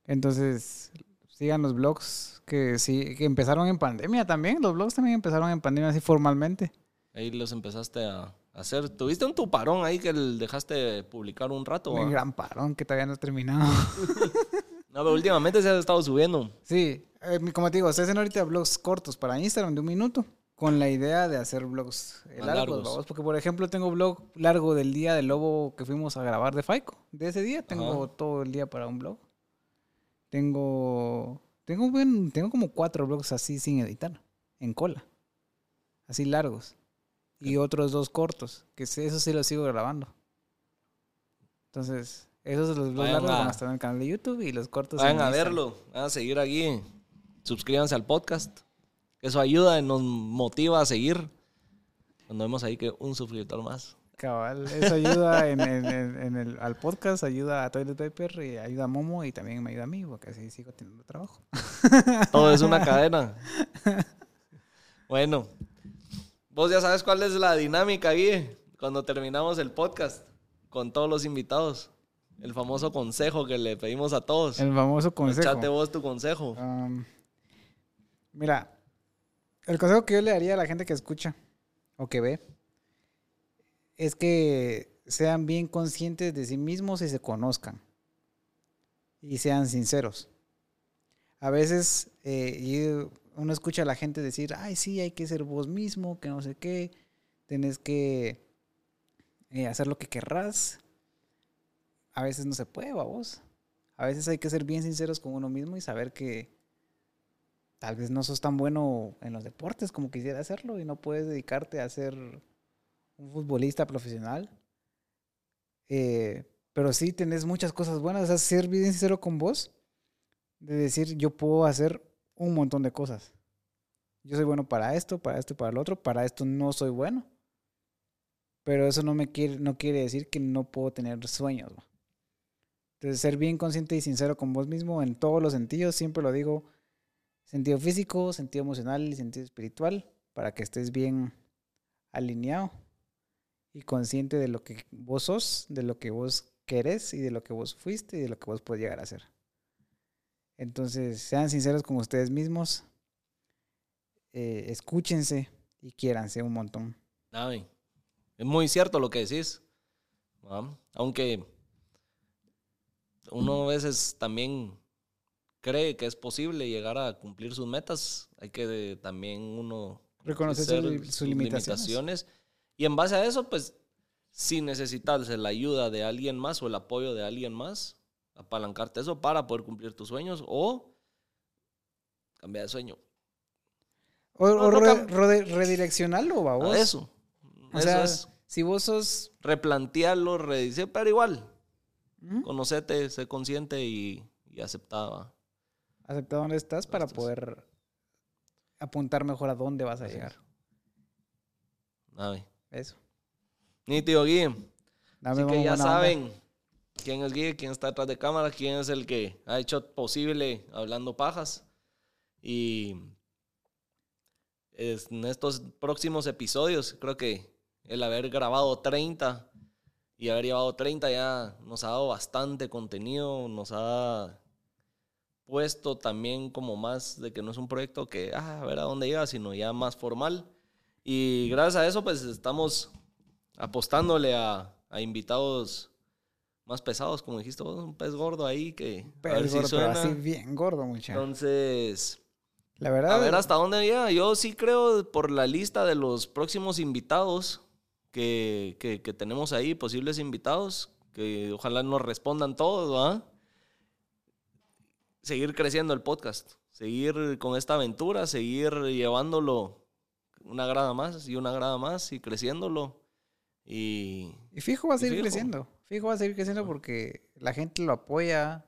Entonces, sigan los vlogs que sí, que empezaron en pandemia también. Los vlogs también empezaron en pandemia así formalmente. ahí los empezaste a hacer. Tuviste un tuparón ahí que el- dejaste de publicar un rato. Un gran parón que todavía no he terminado. No, pero últimamente se ha estado subiendo. Sí, eh, como te digo, se hacen ahorita blogs cortos para Instagram de un minuto con la idea de hacer blogs eh, largos, largos. Porque, por ejemplo, tengo blog largo del día del lobo que fuimos a grabar de Faico. De ese día tengo Ajá. todo el día para un blog. Tengo, tengo, tengo como cuatro blogs así sin editar, en cola. Así largos. Y otros dos cortos, que eso sí los sigo grabando. Entonces, esos los blogs largos van a estar en el canal de YouTube y los cortos Vayan en a verlo, vayan a seguir aquí. Suscríbanse al podcast. Eso ayuda y nos motiva a seguir. Cuando vemos ahí que un suscriptor más. Cabal, eso ayuda en, en- en- en el, al podcast, ayuda a Toilet Paper, y ayuda a Momo y también me ayuda a mí, porque así sigo teniendo trabajo. Todo es una cadena. Bueno, vos ya sabes cuál es la dinámica, Guille, cuando terminamos el podcast con todos los invitados. El famoso consejo que le pedimos a todos. El famoso consejo. Echate vos tu consejo. Um, mira, el consejo que yo le daría a la gente que escucha o que ve es que sean bien conscientes de sí mismos y se conozcan y sean sinceros. A veces eh, uno escucha a la gente decir, ay, sí, hay que ser vos mismo, que no sé qué, tenés que eh, hacer lo que querrás. A veces no se puede, vos. A veces hay que ser bien sinceros con uno mismo y saber que tal vez no sos tan bueno en los deportes como quisiera hacerlo y no puedes dedicarte a ser un futbolista profesional. Eh, pero sí tenés muchas cosas buenas. O sea, ser bien sincero con vos, de decir yo puedo hacer un montón de cosas. Yo soy bueno para esto, para esto y para el otro. Para esto no soy bueno. Pero eso no me quiere, no quiere decir que no puedo tener sueños. Entonces, ser bien consciente y sincero con vos mismo en todos los sentidos, siempre lo digo, sentido físico, sentido emocional y sentido espiritual, para que estés bien alineado y consciente de lo que vos sos, de lo que vos querés y de lo que vos fuiste y de lo que vos puedes llegar a ser. Entonces, sean sinceros con ustedes mismos, eh, escúchense y quiéranse un montón. Ay, es muy cierto lo que decís. ¿va? Aunque uno a veces también cree que es posible llegar a cumplir sus metas, hay que de- también uno Reconocer sus limitaciones. Y en base a eso, pues, si necesitas la ayuda de alguien más o el apoyo de alguien más, apalancarte eso para poder cumplir tus sueños o cambiar de sueño. O, No, o no re- redireccionarlo, A vos. eso. O eso sea, es si vos sos... replantearlo, redice, pero igual, ¿Mm? conocete, sé consciente y, y aceptaba. aceptar dónde estás para estás. poder apuntar mejor a dónde vas a Así es. llegar. Ay. Eso. Nítido, Guille. Dame Así que ya onda. saben quién es Guille, quién está detrás de cámara, quién es el que ha hecho posible Hablando Pajas. Y es- en estos próximos episodios, creo que el haber grabado 30 y haber llevado 30 ya nos ha dado bastante contenido, nos ha puesto también como más de que no es un proyecto que ah, a ver a dónde llega, sino ya más formal. Y gracias a eso, pues estamos apostándole a, a invitados más pesados, como dijiste vos, un pez gordo ahí que a Pero, ver si pero así bien gordo, mucha. Entonces, La verdad, a ver hasta dónde llega. Yo sí creo por la lista de los próximos invitados que, que- que tenemos ahí, posibles invitados, que ojalá nos respondan todos, ¿va? Seguir creciendo el podcast, seguir con esta aventura, seguir llevándolo una grada más y una grada más y creciéndolo. Y y fijo va a seguir fijo. creciendo. Fijo va a seguir creciendo porque la gente lo apoya.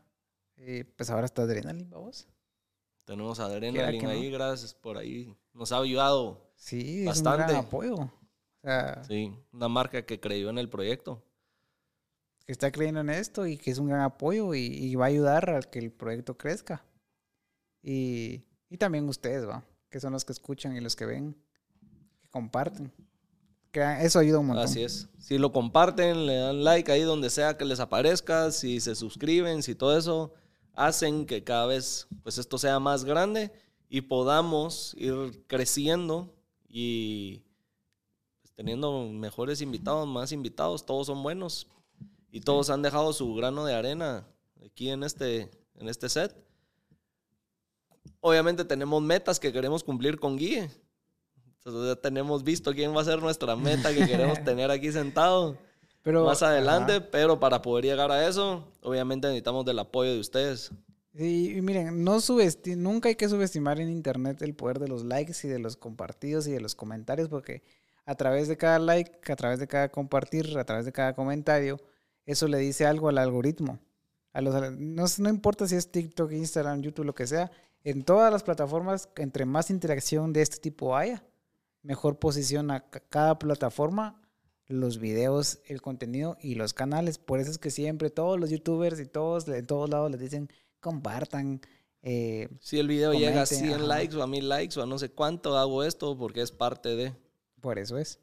Eh, pues ahora está Adrenaline, vamos. tenemos Adrenaline no. ahí, gracias por ahí. Nos ha ayudado, Sí, es un Bastante. gran apoyo. O sea, sí, una marca que creyó en el proyecto. que está creyendo en esto y que es un gran apoyo y, y va a ayudar a que el proyecto crezca. Y, y también ustedes, ¿va? Que son los que escuchan y los que ven, comparten. Que eso ayuda un montón. Así es. Si lo comparten, le dan like ahí donde sea que les aparezca, si se suscriben, si todo eso, hacen que cada vez pues esto sea más grande y podamos ir creciendo y pues, teniendo mejores invitados, más invitados, todos son buenos y todos han dejado su grano de arena aquí en este, en este set. Obviamente tenemos metas que queremos cumplir con Guille. Entonces ya tenemos visto quién va a ser nuestra meta que queremos tener aquí sentado Pero, más adelante, ajá. pero para poder llegar a eso, obviamente necesitamos del apoyo de ustedes. Sí, y miren, no nunca hay que subestimar en internet el poder de los likes y de los compartidos y de los comentarios, porque a través de cada like, a través de cada compartir, a través de cada comentario, eso le dice algo al algoritmo. A los, no, no importa si es TikTok, Instagram, YouTube, lo que sea, en todas las plataformas, entre más interacción de este tipo haya, mejor posiciona ca- cada plataforma los videos, el contenido y los canales. Por eso es que siempre todos los youtubers y todos de todos lados les dicen compartan. eh, Si el video llega a Comenten, 100 ajá. likes o a 1000 likes o a no sé cuánto, hago esto porque es parte de... por eso es.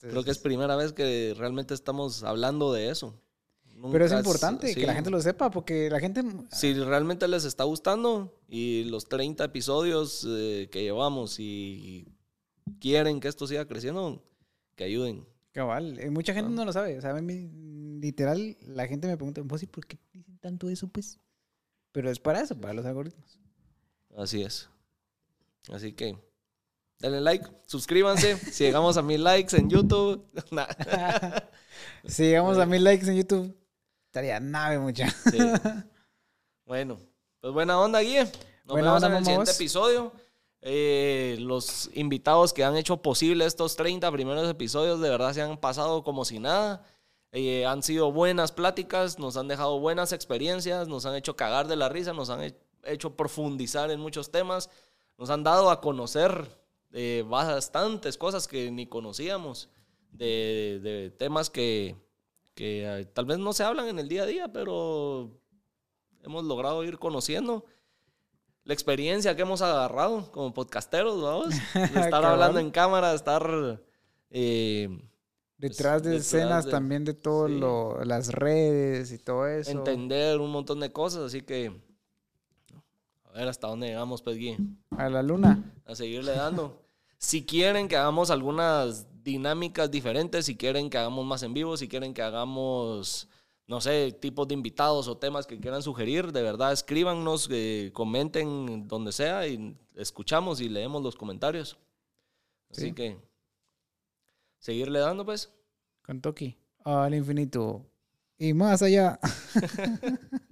Creo que es primera vez que realmente estamos hablando de eso. Pero es importante que la gente lo sepa porque la gente... Si realmente les está gustando y los 30 episodios eh, que llevamos y quieren que esto siga creciendo, que ayuden. Cabal, eh, mucha gente Ah. no lo sabe. O sea, a mí, literal, la gente me pregunta, ¿vos y por qué dicen tanto eso, pues? Pero es para eso, para los algoritmos. Así es. Así que denle like, suscríbanse. si llegamos a mil likes en YouTube, si llegamos a mil likes en YouTube, estaría nave mucha. sí. Bueno, pues buena onda, Guille. Nos Buena vemos onda, en el siguiente episodio. Eh, los invitados que han hecho posible estos 30 primeros episodios de verdad se han pasado como si nada. Eh, han sido buenas pláticas, nos han dejado buenas experiencias, nos han hecho cagar de la risa, nos han he- hecho profundizar en muchos temas, nos han dado a conocer eh, bastantes cosas que ni conocíamos, de, de temas que, que eh, tal vez no se hablan en el día a día, pero hemos logrado ir conociendo. La experiencia que hemos agarrado como podcasteros, vamos. De estar hablando en cámara, de estar... eh, Detrás de detrás escenas de- también de todo sí. lo, las redes y todo eso. entender un montón de cosas, así que a ver hasta dónde llegamos, pues, Gui, A la luna. a seguirle dando. si quieren que hagamos algunas dinámicas diferentes, si quieren que hagamos más en vivo, si quieren que hagamos, no sé, tipos de invitados o temas que quieran sugerir, de verdad escríbanos, eh, comenten donde sea y escuchamos y leemos los comentarios. Así Sí. que seguirle dando, pues. Con Toki. Al infinito. Y más allá.